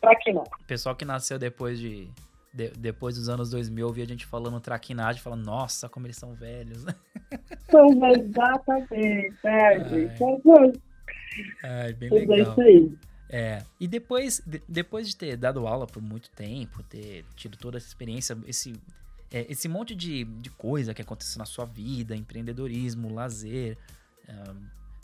pessoal que nasceu depois de, de, depois dos anos 2000, ouvia a gente falando traquinagem, falando, nossa, como eles são velhos, né? São exatamente, é, gente. É, bem legal. É isso aí. É, e depois, de, depois de ter dado aula por muito tempo, ter tido toda essa experiência, esse é, esse monte de, de coisa que aconteceu na sua vida, empreendedorismo, lazer,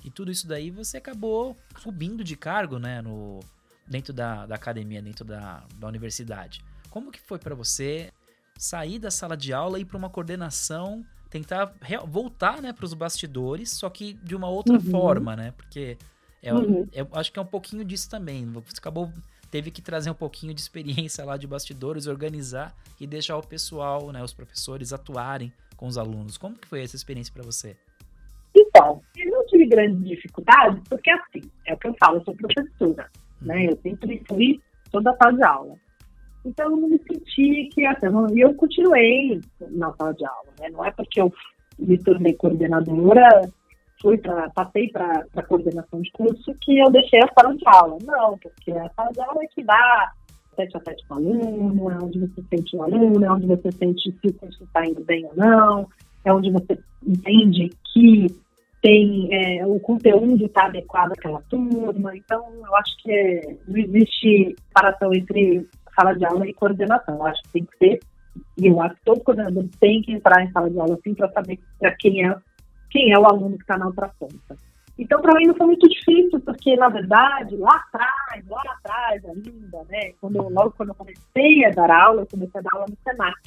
e tudo isso daí você acabou subindo de cargo, né, no, dentro da, da academia, dentro da, da universidade. Como que foi para você sair da sala de aula e ir para uma coordenação, tentar voltar, né, para os bastidores, só que de uma outra uhum. forma, né, porque É, uhum. Eu acho que é um pouquinho disso também. Você acabou teve que trazer um pouquinho de experiência lá de bastidores, organizar e deixar o pessoal, né, os professores atuarem com os alunos. Como que foi essa experiência para você? Então, eu não tive grandes dificuldades, porque assim, é o que eu falo, eu sou professora, uhum. né? Eu sempre fui toda a sala de aula. Então, eu não me senti que até e eu continuei na sala de aula, né? Não é porque eu me tornei coordenadora fui para passei para a coordenação de curso que eu deixei a sala de aula. Não, porque a sala de aula é que dá tete a tete com o aluno, é onde você sente o aluno, é onde você sente se o curso está indo bem ou não, é onde você entende que tem é, o conteúdo está adequado àquela turma. Então, eu acho que é, não existe separação entre sala de aula e coordenação. Eu acho que tem que ser, e eu acho que todo coordenador tem que entrar em sala de aula assim para saber para quem é quem é o aluno que está na outra ponta. Então, para mim não foi muito difícil, porque, na verdade, lá atrás, lá atrás ainda, né, quando eu, logo quando eu comecei a dar aula, eu comecei a dar aula no SENAC.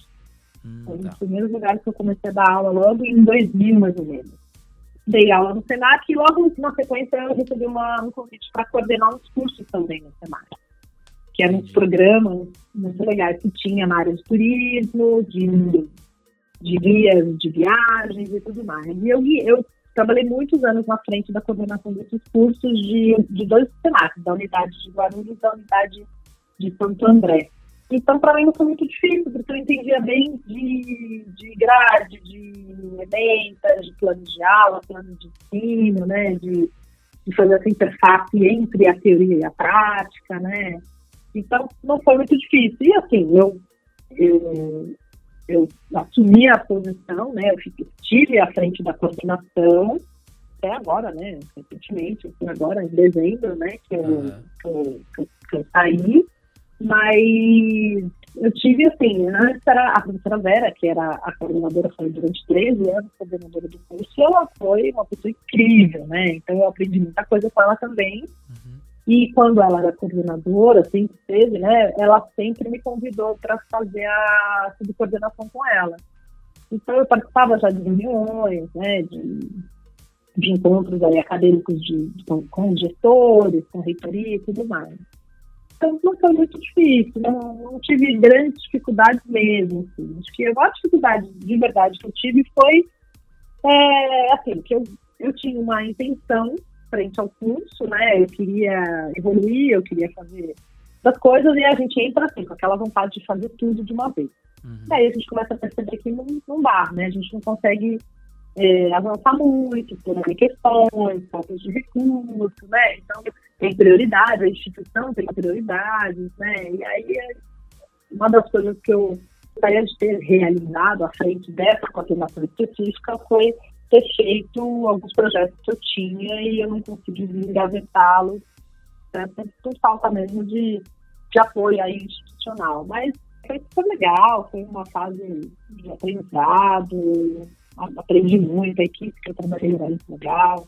Hum, foi um dos tá. primeiros lugares que eu comecei a dar aula, logo em 2000, mais ou menos. Dei aula no SENAC e logo na sequência eu recebi uma, um convite para coordenar uns cursos também no SENAC, que eram uns programas muito legais que tinha na área de turismo, de de guias de viagens e tudo mais. E eu, eu trabalhei muitos anos na frente da coordenação desses cursos de, de dois temáticos, da unidade de Guarulhos e da unidade de Santo André. Então, para mim, não foi muito difícil, porque eu entendia bem de, de grade, de elementas, de plano de aula, plano de ensino, né, de, de fazer essa interface entre a teoria e a prática, né. Então, não foi muito difícil. E, assim, eu, eu eu assumi a posição, né? Eu estive à frente da coordenação até agora, né? Recentemente, agora em dezembro, né? Que eu, uhum. que eu, que que eu saí. Mas eu tive, assim, antes era a professora Vera, que era a coordenadora, foi durante 13 anos coordenadora do curso, e ela foi uma pessoa incrível, né? Então eu aprendi muita coisa com ela também. Uhum. E quando ela era coordenadora, sempre teve, né, ela sempre me convidou para fazer a subcoordenação com ela. Então eu participava já de reuniões, né, de, de encontros ali acadêmicos de com, com, gestores, com reitoria e tudo mais. Então não foi muito difícil, não, não tive grandes dificuldades mesmo. Assim. Acho que a maior dificuldade de verdade que eu tive foi é, assim, que eu, eu tinha uma intenção frente ao curso, né? Eu queria evoluir, eu queria fazer das coisas e a gente entra assim, com aquela vontade de fazer tudo de uma vez. Uhum. Daí a gente começa a perceber que não, não dá, né? A gente não consegue é, avançar muito por questões, falta de recursos, né? Então, tem prioridade, a instituição tem prioridades, né? E aí, é uma das coisas que eu gostaria de ter realizado à frente dessa coordenação específica foi ter feito alguns projetos que eu tinha e eu não consegui engavetá-los, né, por falta mesmo de, de apoio aí institucional. Mas foi super legal, foi uma fase de aprendizado, aprendi muito, a equipe que eu trabalhei era muito legal.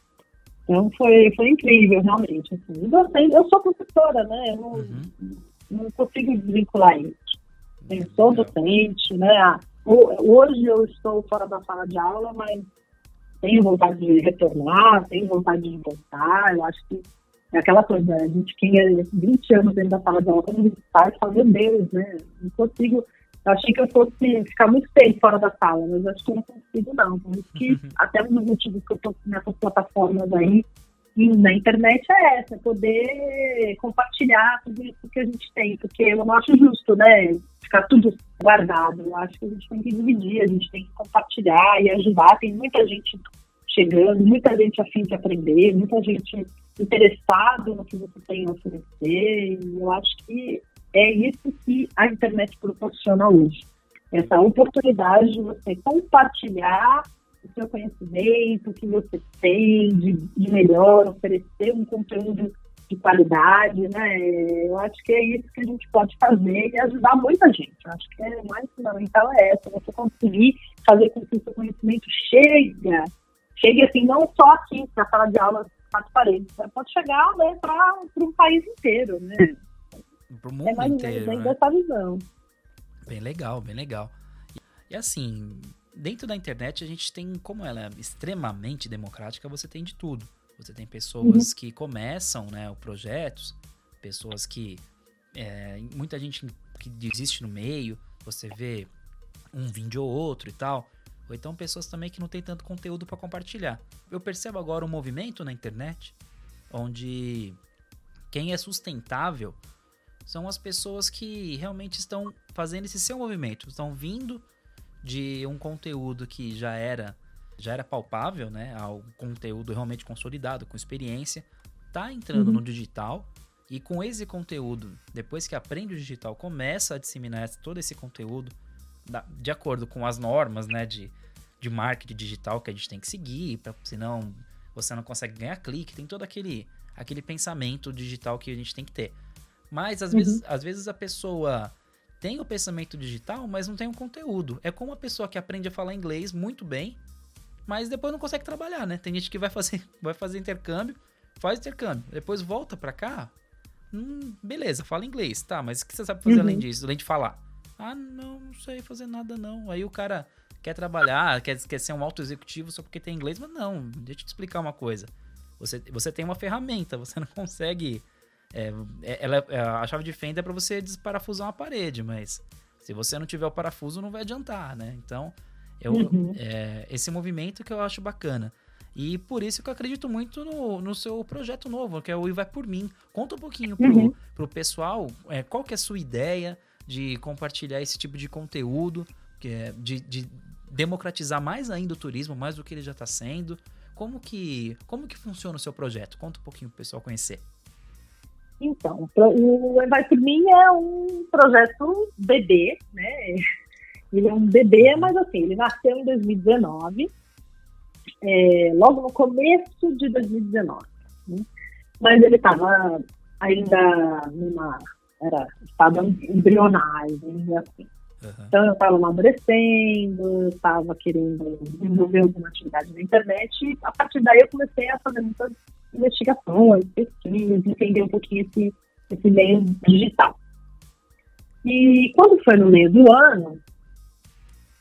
Então foi, foi incrível, realmente. Assim. E eu sou professora, né? Eu não, uhum. não consigo desvincular isso. Eu sou docente, né? Hoje eu estou fora da sala de aula, mas tenho vontade de retornar, tenho vontade de voltar. Eu acho que é aquela coisa, a gente tinha 20 anos dentro da sala de aula, quando a gente sai, fala, meu Deus, né? Não consigo. Eu achei que eu fosse ficar muito tempo fora da sala, mas acho que eu não consigo, não. Por isso que, uhum. até um dos motivos que eu estou nessas plataformas aí, na internet é essa, poder compartilhar tudo isso que a gente tem, porque eu não acho justo, né, ficar tudo guardado. Eu acho que a gente tem que dividir, a gente tem que compartilhar e ajudar. Tem muita gente chegando, muita gente afim de aprender, muita gente interessada no que você tem a oferecer. E eu acho que é isso que a internet proporciona hoje. Essa oportunidade de você compartilhar o seu conhecimento, o que você tem de, de melhor, oferecer um conteúdo de qualidade, né? Eu acho que é isso que a gente pode fazer e ajudar muita gente. Eu acho que é mais fundamental é essa, você conseguir fazer com que o seu conhecimento chegue, chegue assim, não só aqui na sala de aula, quatro paredes, pode chegar né, para um país inteiro, né? Para o mundo é mais inteiro, né? dessa visão. Bem legal, bem legal. E, e assim, dentro da internet a gente tem, como ela é extremamente democrática, você tem de tudo. Você tem pessoas uhum. que começam, né, o projetos, pessoas que é, muita gente que desiste no meio, você vê um vídeo ou outro e tal. Ou então pessoas também que não tem tanto conteúdo para compartilhar. Eu percebo agora um movimento na internet onde quem é sustentável são as pessoas que realmente estão fazendo esse seu movimento, estão vindo de um conteúdo que já era já era palpável, né, ao conteúdo realmente consolidado, com experiência, tá entrando uhum. no digital e com esse conteúdo, depois que aprende o digital, começa a disseminar todo esse conteúdo de acordo com as normas, né, de, de marketing digital que a gente tem que seguir, pra, senão você não consegue ganhar clique, tem todo aquele, aquele pensamento digital que a gente tem que ter. Mas às, uhum. vezes, às vezes a pessoa tem o pensamento digital, mas não tem o conteúdo. É como a pessoa que aprende a falar inglês muito bem, mas depois não consegue trabalhar, né? Tem gente que vai fazer, vai fazer intercâmbio, faz intercâmbio, depois volta pra cá, hum, beleza, fala inglês, tá, mas o que você sabe fazer uhum. além disso, além de falar? Ah, não, não sei fazer nada não. Aí o cara quer trabalhar, quer, quer ser um auto executivo só porque tem inglês, mas não, deixa eu te explicar uma coisa. Você, você tem uma ferramenta, você não consegue. É, é ela, é, a chave de fenda é para você desparafusar uma parede, mas se você não tiver o parafuso, não vai adiantar, né? Então, eu, uhum. é, esse movimento que eu acho bacana. E por isso que eu acredito muito no, no seu projeto novo, que é o E Vai Por Mim. Conta um pouquinho pro, uhum. pro pessoal é, qual que é a sua ideia, de compartilhar esse tipo de conteúdo, que é de, de democratizar mais ainda o turismo, mais do que ele já está sendo. Como que, como que funciona o seu projeto? Conta um pouquinho para o pessoal conhecer. Então, o Vai Por Mim é um projeto bebê, né? Ele é um bebê, mas assim, ele nasceu em 2019, é, logo no começo de 2019. Né? Mas ele estava ainda numa era estado embrionário, assim. Uhum. Então eu estava amadurecendo, estava querendo desenvolver alguma atividade na internet e a partir daí eu comecei a fazer muitas investigações, pesquisas, entender um pouquinho esse, esse meio digital. E quando foi no meio do ano,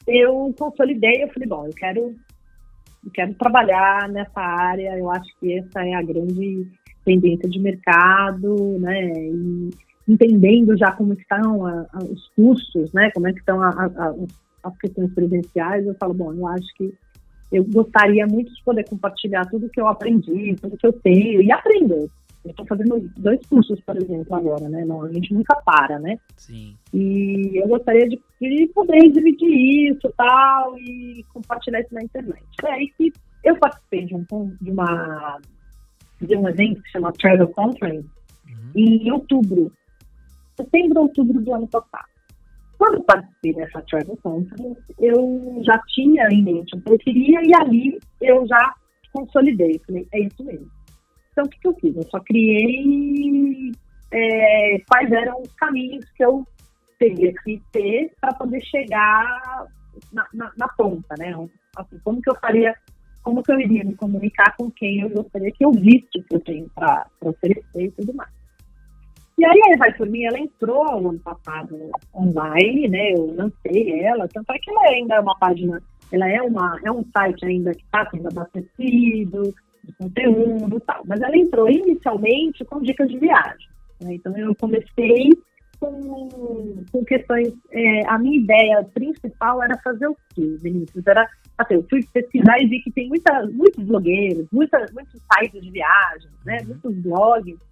eu consolidei, eu falei, bom, eu quero, eu quero trabalhar nessa área, eu acho que essa é a grande tendência de mercado, né? E entendendo já como estão a, a, os custos, né, como é que estão a, as questões presenciais, eu falo, bom, eu acho que eu gostaria muito de poder compartilhar tudo que eu aprendi, tudo que eu tenho e aprender. Eu estou fazendo dois cursos, por exemplo, agora, né? Não, a gente nunca para, né? Sim. E eu gostaria de, de poder dividir isso tal e compartilhar isso na internet. É aí que eu participei de um de uma de um evento que se chama Travel Conference uhum. em outubro setembro, outubro do ano passado. Quando participei dessa Travel Conference, eu já tinha em mente o que eu queria e ali eu já consolidei. Falei, é isso mesmo. Então, o que, que eu fiz? Eu só criei é, quais eram os caminhos que eu teria que ter para poder chegar na, na, na, ponta, né? Assim, como que eu faria, como que eu iria me comunicar com quem eu gostaria que eu visse que eu tenho para oferecer e tudo mais. E aí a Vai Por Mim, ela entrou ano passado online, né? Eu lancei ela, tanto é que ela ainda é uma página, ela é, uma, é um site ainda que está sendo abastecido de conteúdo e tal. Mas ela entrou inicialmente com dicas de viagem. Né? Então eu comecei com, com questões. É, a minha ideia principal era fazer o quê, Vinícius? Era assim, eu fui pesquisar e vi que tem muita, muitos blogueiros, muita, muitos sites de viagem, né? Uhum. Muitos blogs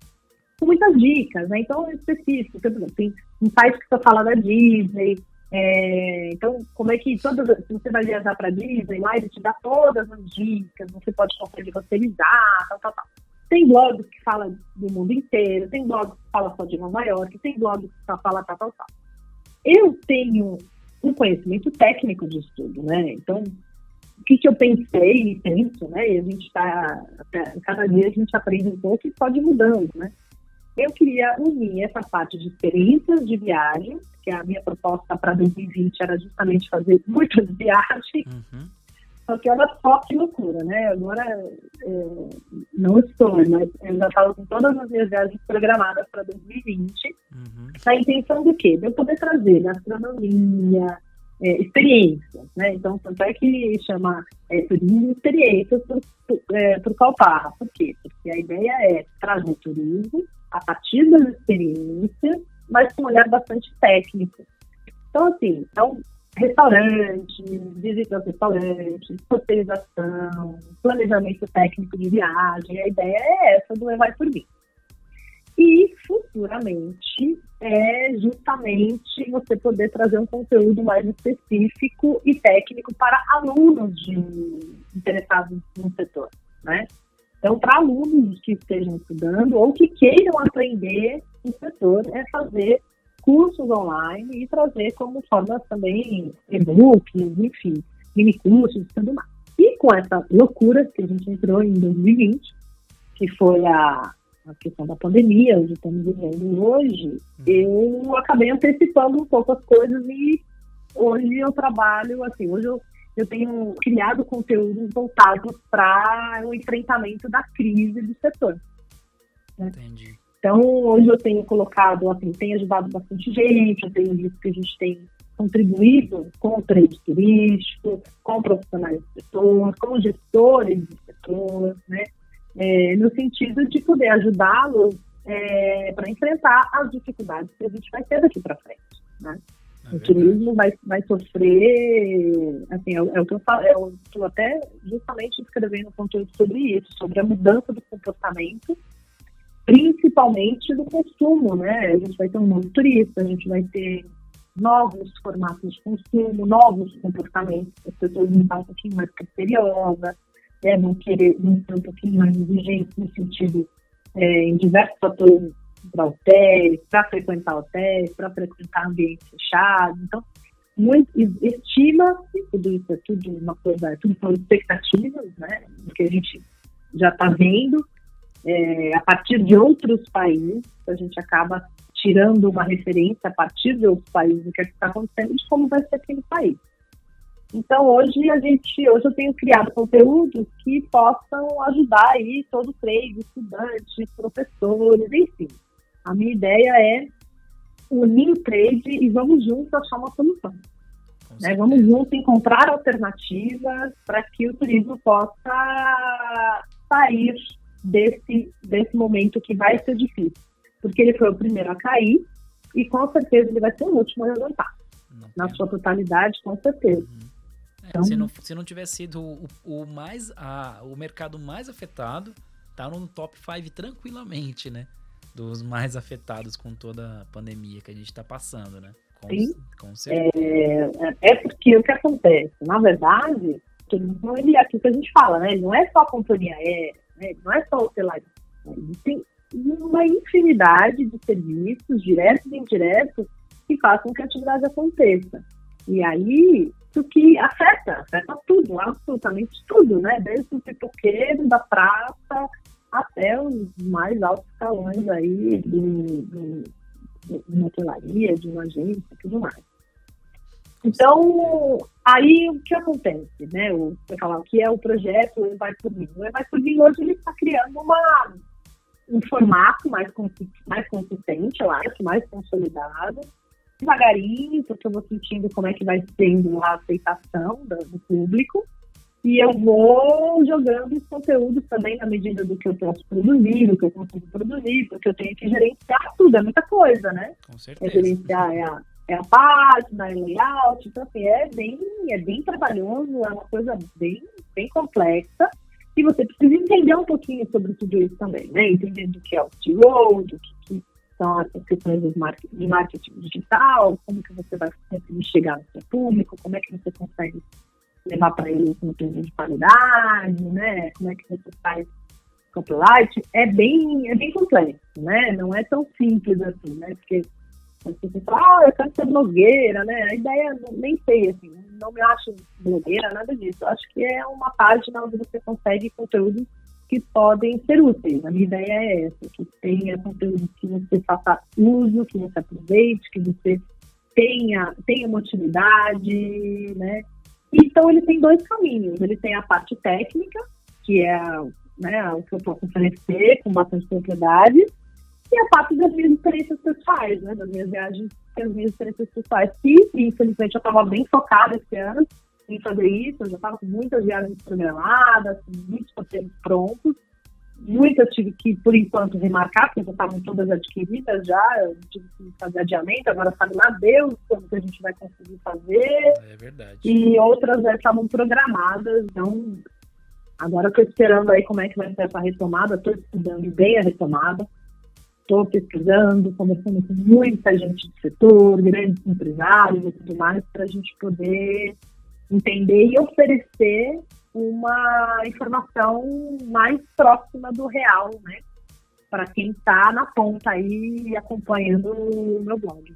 com muitas dicas, né? Então, específico, por exemplo, tem um site que só fala da Disney, é, então, como é que todas, se você vai viajar para Disney, lá ele te dá todas as dicas, você pode conseguir roteirizar, tal, tal, tal. Tem blogs que falam do mundo inteiro, tem blogs que falam só de Nova York, tem blogs que só falam tal, tal, tal. Eu tenho um conhecimento técnico de estudo, né? Então, o que, que eu pensei e penso, né? E a gente está, cada dia a gente aprende um pouco e pode mudando, né? Eu queria unir essa parte de experiências de viagem, que a minha proposta para 2020 era justamente fazer muitas viagens. Uhum. Só que olha só que loucura, né? Agora é, não estou, mas eu já falo com todas as minhas viagens programadas para 2020. Uhum. A intenção do quê? De eu poder trazer gastronomia, é, experiências, né? Então, tanto é que chama é, turismo experiências por, por, é, por Calparra. Por quê? Porque a ideia é trazer turismo a partir das experiências, mas com um olhar bastante técnico. Então, assim, é um restaurante, visita aos restaurantes, roteirização, planejamento técnico de viagem. A ideia é essa do Vai Por Mim. E futuramente é justamente você poder trazer um conteúdo mais específico e técnico para alunos de, interessados no setor, né? Então, para alunos que estejam estudando ou que queiram aprender no setor, é fazer cursos online e trazer como forma também e-books, enfim, mini cursos e tudo mais. E com essa loucura que a gente entrou em 2020, que foi a a questão da pandemia, onde estamos vivendo hoje, uhum. eu acabei antecipando um pouco as coisas e hoje eu trabalho, assim, hoje eu, eu tenho criado conteúdos voltados para o enfrentamento da crise do setor. Né? Entendi. Então, hoje eu tenho colocado, assim, tem ajudado bastante gente, eu tenho visto que a gente tem contribuído com o trade turístico, com profissionais do setor, com gestores do setor, né? é, no sentido de poder ajudá-los é, para enfrentar as dificuldades que a gente vai ter daqui para frente. Né? É o turismo vai, vai sofrer, assim, é, é o que eu falo, eu estou até justamente escrevendo conteúdo sobre isso, sobre a mudança do comportamento, principalmente do consumo, né? A gente vai ter um novo turista, a gente vai ter novos formatos de consumo, novos comportamentos, as pessoas vão estar um pouquinho mais criteriosas, né, vão querer vão ser um pouquinho mais exigentes no sentido é, em diversos fatores para hotéis, para frequentar hotéis, para frequentar ambientes fechados. Então, muito, estima-se, tudo isso é tudo uma coisa, é tudo são expectativas, né? Que a gente já está vendo é, a partir de outros países, a gente acaba tirando uma referência a partir de outros países do que é está acontecendo e de como vai ser aquele país. Então hoje a gente, hoje eu tenho criado conteúdos que possam ajudar aí todo trade, estudantes, professores, enfim. A minha ideia é unir o trade e vamos juntos achar uma solução. Né? Vamos juntos encontrar alternativas para que o turismo possa sair desse, desse momento que vai ser difícil. Porque ele foi o primeiro a cair e com certeza ele vai ser o último a levantar. Na sua totalidade, com certeza. Uhum. Então... Se, não, se não tivesse sido o, o mais, a, o mercado mais afetado, tá no top 5 tranquilamente, né? Dos mais afetados com toda a pandemia que a gente está passando, né? Com, Sim. Com certeza. É, é porque o que acontece? Na verdade, ele, aqui que a gente fala, né? Não é só a companhia aérea, né? não é só o celular. Tem uma infinidade de serviços, diretos e indiretos, que façam que a atividade aconteça. E aí, isso que afeta, afeta tudo, absolutamente tudo, né? Desde o pipoqueiro da praça até os mais altos escalões aí de, de, de hotelaria, de uma agência e tudo mais. Então, aí o que acontece, né? O, falar o que é o projeto o Vai Por Mim. O Vai Por Mim hoje ele está criando uma, um formato mais, mais consistente, eu acho, mais consolidado, devagarinho, porque eu vou sentindo como é que vai sendo a aceitação do, do público. E eu vou jogando os conteúdos também na medida do que eu posso produzir, do que eu consigo produzir, porque eu tenho que gerenciar tudo, é muita coisa, né? Com certeza. É gerenciar é a, é a página, é layout, então assim, é bem, é bem trabalhoso, é uma coisa bem, bem complexa. E você precisa entender um pouquinho sobre tudo isso também, né? Entender do que é o T-Roll, do que são as questões de marketing digital, como que você vai conseguir chegar no seu público, como é que você consegue levar para ele um conteúdo de qualidade, né? Como é que você faz copyright, é bem, é bem complexo, né? Não é tão simples assim, né? Porque você fala, ah, eu quero ser blogueira, né? A ideia, nem sei, assim, não me acho blogueira, nada disso. Eu acho que é uma página onde você consegue conteúdo que podem ser úteis. A minha ideia é essa, que tenha conteúdo que você faça uso, que você aproveite, que você tenha, tenha uma utilidade, né? Então, ele tem dois caminhos. Ele tem a parte técnica, que é né, o que eu posso oferecer com bastante propriedade, E a parte das minhas experiências pessoais, né? Das minhas viagens, das minhas experiências pessoais. E, infelizmente, eu estava bem focada esse ano em fazer isso. Eu já estava com muitas viagens programadas, muitos roteiros prontos. Muitas tive que, por enquanto, remarcar, porque já estavam todas adquiridas já. Eu tive que fazer adiamento. Agora sabe lá Deus como que a gente vai conseguir fazer. É verdade. E outras já estavam programadas. Então, agora estou esperando aí como é que vai ser essa retomada. Estou estudando bem a retomada. Estou pesquisando, conversando com muita gente do setor, grandes empresários e tudo mais, para a gente poder entender e oferecer uma informação mais próxima do real, né? Para quem está na ponta aí acompanhando o meu blog.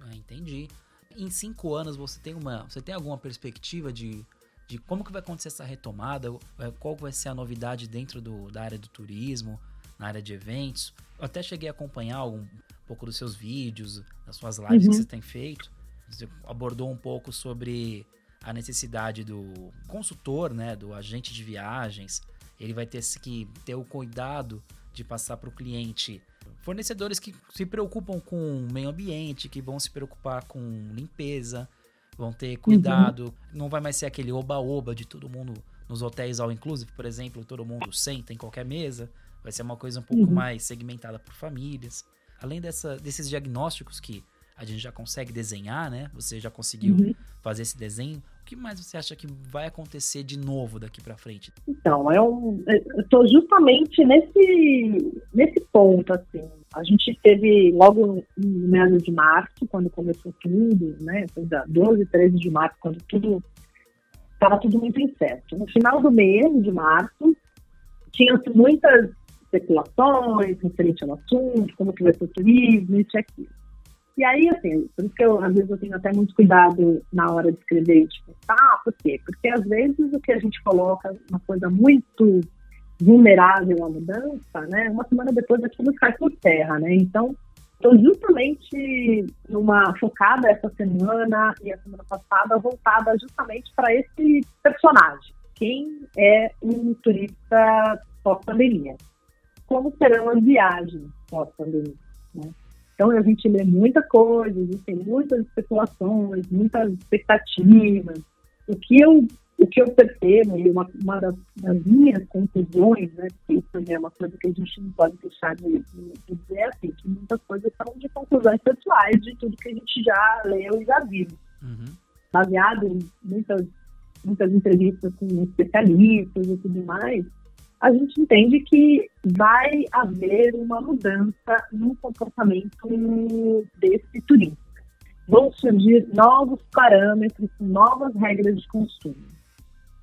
Ah, entendi. Em cinco anos você tem uma, você tem alguma perspectiva de, de como que vai acontecer essa retomada? É, qual vai ser a novidade dentro do, da área do turismo, na área de eventos? Eu até cheguei a acompanhar um pouco dos seus vídeos, das suas lives uhum. que você tem feito. Você abordou um pouco sobre a necessidade do consultor, né, do agente de viagens, ele vai ter que ter o cuidado de passar para o cliente fornecedores que se preocupam com o meio ambiente, que vão se preocupar com limpeza, vão ter cuidado, uhum. não vai mais ser aquele oba-oba de todo mundo nos hotéis all inclusive, por exemplo, todo mundo senta em qualquer mesa, vai ser uma coisa um pouco uhum. mais segmentada por famílias. Além dessa, desses diagnósticos que a gente já consegue desenhar, né? Você já conseguiu uhum. fazer esse desenho. O que mais você acha que vai acontecer de novo daqui para frente? Então, eu estou justamente nesse, nesse ponto, assim. A gente teve logo no mês de março, quando começou tudo, né? Foi da 12, 13 de março, quando tudo estava tudo muito incerto. No final do mês de março, tinha muitas especulações referente ao assunto, como que vai ser o turismo, isso e aquilo. E aí, assim, por isso que eu, às vezes eu tenho até muito cuidado na hora de escrever, tipo, tá, por quê? Porque às vezes o que a gente coloca, uma coisa muito vulnerável à mudança, né, uma semana depois aquilo cai por terra, né, então estou justamente numa focada essa semana e a semana passada voltada justamente para esse personagem, quem é um turista pós-pandemia, como serão as viagens pós-pandemia, né? Então a gente lê muita coisa, existem muitas especulações, muitas expectativas. O que eu, o que eu percebo, e uma, uma das, das, minhas conclusões, né, que isso é uma coisa que a gente não pode deixar de, de, de dizer, é assim, que muitas coisas são de conclusões pessoais de tudo que a gente já leu e já viu. Uhum. Baseado em muitas, muitas entrevistas com especialistas e tudo mais, a gente entende que vai haver uma mudança no comportamento desse turista. Vão surgir novos parâmetros, novas regras de consumo.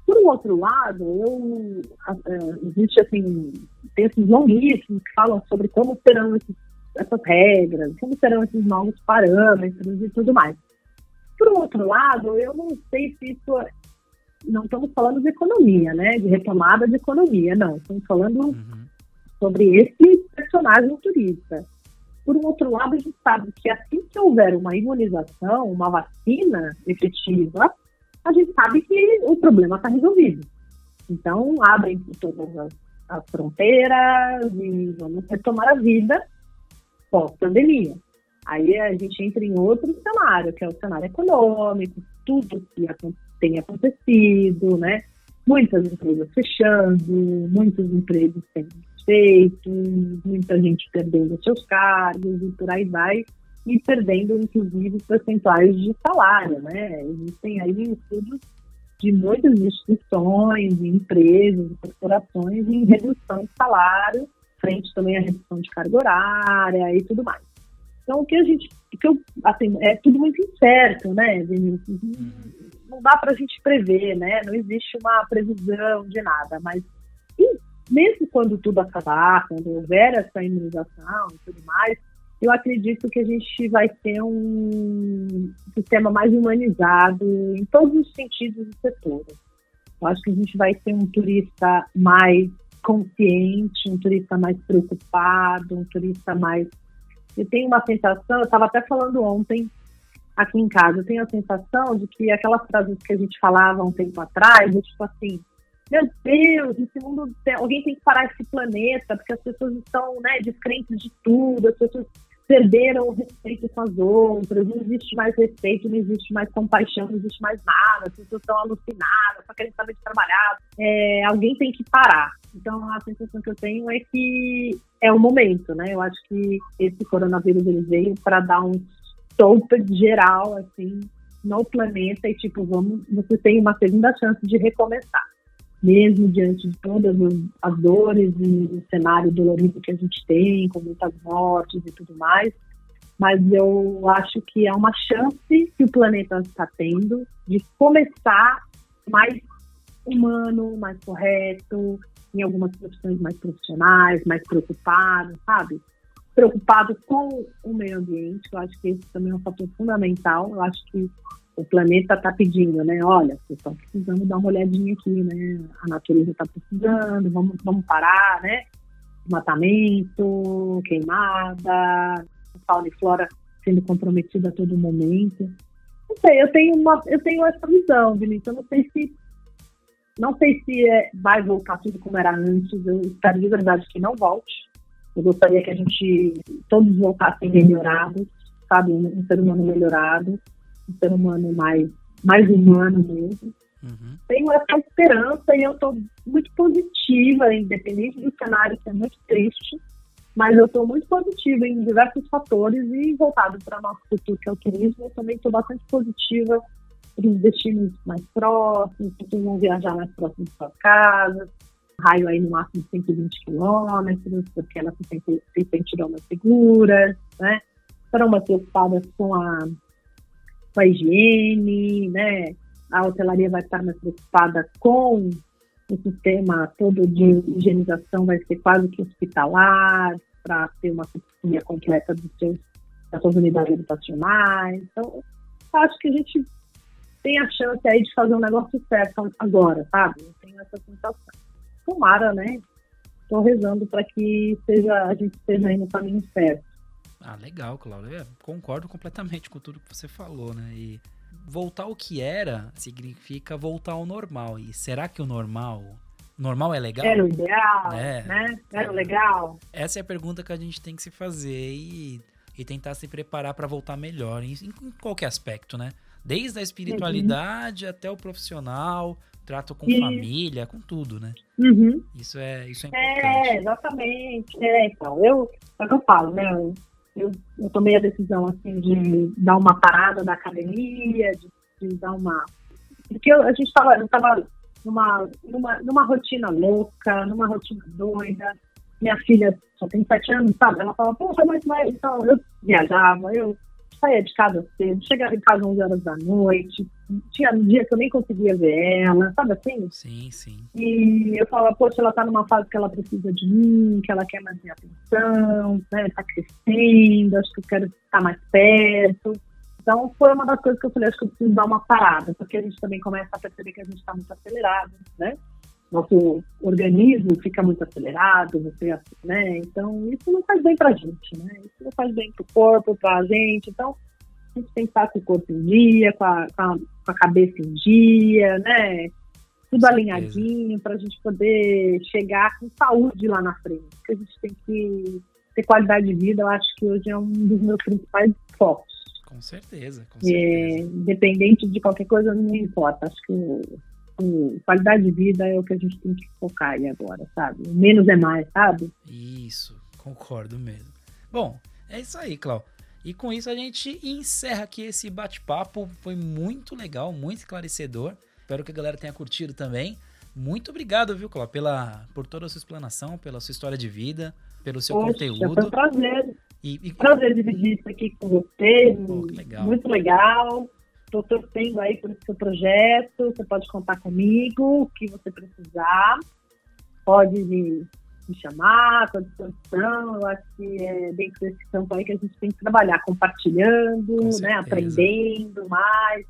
Por um outro lado, eu, uh, existe assim, textos longuíssimos que falam sobre como serão esses, essas regras, como serão esses novos parâmetros e tudo mais. Por outro lado, eu não sei se isso não estamos falando de economia, né? De retomada de economia, não. Estamos falando uhum. sobre esse personagem turista. Por um outro lado, a gente sabe que assim que houver uma imunização, uma vacina efetiva, a gente sabe que o problema está resolvido. Então, abrem todas as, as fronteiras e vamos retomar a vida pós-pandemia. Aí a gente entra em outro cenário, que é o cenário econômico, tudo que tem acontecido, né? Muitas empresas fechando, muitos empregos sendo feitos, muita gente perdendo seus cargos e por aí vai, e perdendo, inclusive, percentuais de salário, né? Existem aí estudos de muitas instituições, empresas, corporações em redução de salário, frente também à redução de carga horária e tudo mais. Então, o que a gente. O que eu, assim, é tudo muito incerto, né, Vinícius? Não dá para a gente prever, né? Não existe uma previsão de nada, mas mesmo quando tudo acabar, quando houver essa imunização e tudo mais, eu acredito que a gente vai ter um sistema mais humanizado em todos os sentidos do setor. Eu acho que a gente vai ter um turista mais consciente, um turista mais preocupado, um turista mais. Eu tenho uma sensação, eu estava até falando ontem aqui em casa. Eu tenho a sensação de que aquelas frases que a gente falava um tempo atrás, é tipo assim, meu Deus, esse mundo, alguém tem que parar esse planeta, porque as pessoas estão, né, descrentes de tudo, as pessoas perderam o respeito com as outras, não existe mais respeito, não existe mais compaixão, não existe mais nada, as pessoas estão alucinadas, só querem saber de trabalhar. É, alguém tem que parar. Então a sensação que eu tenho é que é o momento, né? Eu acho que esse coronavírus ele veio para dar um stop geral, assim, no planeta e tipo, vamos, você tem uma segunda chance de recomeçar mesmo diante de todas as dores e o cenário dolorido que a gente tem, com muitas mortes e tudo mais. Mas eu acho que é uma chance que o planeta está tendo de começar mais humano, mais correto, em algumas profissões mais profissionais, mais preocupado, sabe? Preocupado com o meio ambiente, eu acho que esse também é um fator fundamental. Eu acho que o planeta está pedindo, né? Olha, vocês estão precisando dar uma olhadinha aqui, né? A natureza está precisando, vamos, vamos parar, né? Desmatamento, queimada, fauna e flora sendo comprometida a todo momento. Não sei, eu tenho uma, eu tenho essa visão, Vinícius. Eu não sei se não sei se é, vai voltar tudo como era antes. Eu espero de verdade que não volte. Eu gostaria que a gente todos voltassem melhorados, sabe, um ser humano melhorado um ser humano mais, mais humano mesmo. Uhum. Tenho essa esperança e eu estou muito positiva, independente do cenário ser muito triste, mas eu estou muito positiva em diversos fatores e voltado para o nosso futuro, que é o turismo, eu também estou bastante positiva para os destinos mais próximos, que vão viajar mais próximo de suas casas, raio aí no máximo de 120 quilômetros, porque elas se, se sentirão seguras, né? Serão mais preocupadas com a com a higiene, né? A hotelaria vai estar mais preocupada com o sistema todo de higienização, vai ser quase que hospitalar, para ter uma assessoria completa dos seus, das suas unidades habitacionais. Então, acho que a gente tem a chance aí de fazer um negócio certo agora, sabe? Eu tenho essa sensação. Tomara, né? Estou rezando para que seja, a gente esteja aí no caminho certo. Ah, legal, Cláudio. É, concordo completamente com tudo que você falou, né? E voltar ao que era significa voltar ao normal. E será que o normal normal é legal? Era o ideal, é, né? Era o legal. Essa é a pergunta que a gente tem que se fazer e, e tentar se preparar para voltar melhor em, em, qualquer aspecto, né? Desde a espiritualidade uhum. até o profissional, trato com família, com tudo, né? Uhum. Isso é isso é, é importante. É, exatamente. É, então, eu, é o que eu falo, né? eu, eu tomei a decisão assim de dar uma parada da academia, de, de dar uma. Porque eu, a gente estava eu tava numa, numa, numa rotina louca, numa rotina doida. Minha filha só tem sete anos, sabe? Ela fala, poxa, mas, mas então eu viajava, eu saía de casa cedo, chegava em casa às 11 horas da noite, tinha um dia que eu nem conseguia ver ela, sabe assim? Sim, sim. E eu falava, poxa, ela tá numa fase que ela precisa de mim, que ela quer mais minha atenção, né? Tá crescendo, acho que eu quero estar mais perto. Então, foi uma das coisas que eu falei, acho que eu preciso dar uma parada, porque a gente também começa a perceber que a gente está muito acelerado, né? Nosso organismo fica muito acelerado, você, né? Então, isso não faz bem pra gente, né? Isso não faz bem pro corpo, pra gente. Então, a gente tem que estar com o corpo em dia, com a, com a, com a cabeça em dia, né? Tudo alinhadinho para a gente poder chegar com saúde lá na frente. Porque a gente tem que ter qualidade de vida, eu acho que hoje é um dos meus principais focos. Com certeza, com certeza. É, independente de qualquer coisa, não importa. Acho que o, o, qualidade de vida é o que a gente tem que focar aí agora, sabe? Menos é mais, sabe? Isso, concordo mesmo. Bom, é isso aí, Cláudio. E com isso a gente encerra aqui esse bate-papo. Foi muito legal, muito esclarecedor. Espero que a galera tenha curtido também. Muito obrigado, viu, Cláudio, pela, por toda a sua explanação, pela sua história de vida, pelo seu Poxa, conteúdo. Foi um prazer. E, e... Prazer dividir isso aqui com você. Pô, legal. Muito legal. Estou torcendo aí por esse seu projeto. Você pode contar comigo, o que você precisar. Pode me chamar, estou à disposição. Eu acho que é dentro desse campo aí que a gente tem que trabalhar, compartilhando, né, aprendendo mais.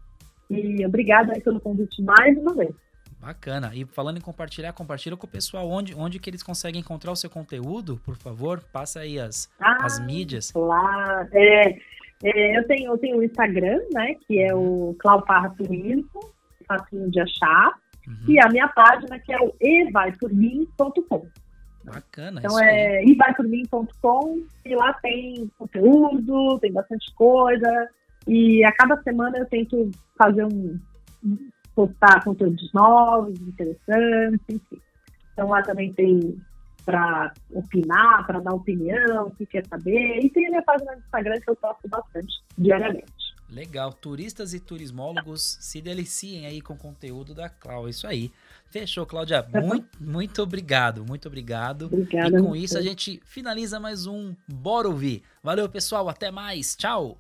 E obrigada aí pelo convite mais uma vez. Bacana. E falando em compartilhar, compartilha com o pessoal onde, onde que eles conseguem encontrar o seu conteúdo, por favor. Passa aí as, ah, as mídias. Claro. É, é, eu, tenho, eu tenho o Instagram, né? Que é o Clau Parra Turismo, facinho de achar. Uhum. E a minha página, que é o evaipormim.com. Bacana. Então é evaipormim.com e lá tem conteúdo, tem bastante coisa. E a cada semana eu tento fazer um. postar conteúdos novos, interessantes, enfim. Então lá também tem para opinar, para dar opinião, se quer saber. E tem a minha página no Instagram que eu posto bastante diariamente. Legal. Turistas e turismólogos se deliciem aí com o conteúdo da Cláudia. Isso aí. Fechou, Cláudia. Muito, muito obrigado. Muito obrigado. Obrigada. E com isso a gente finaliza mais um Bora Ouvir. Valeu, pessoal. Até mais. Tchau.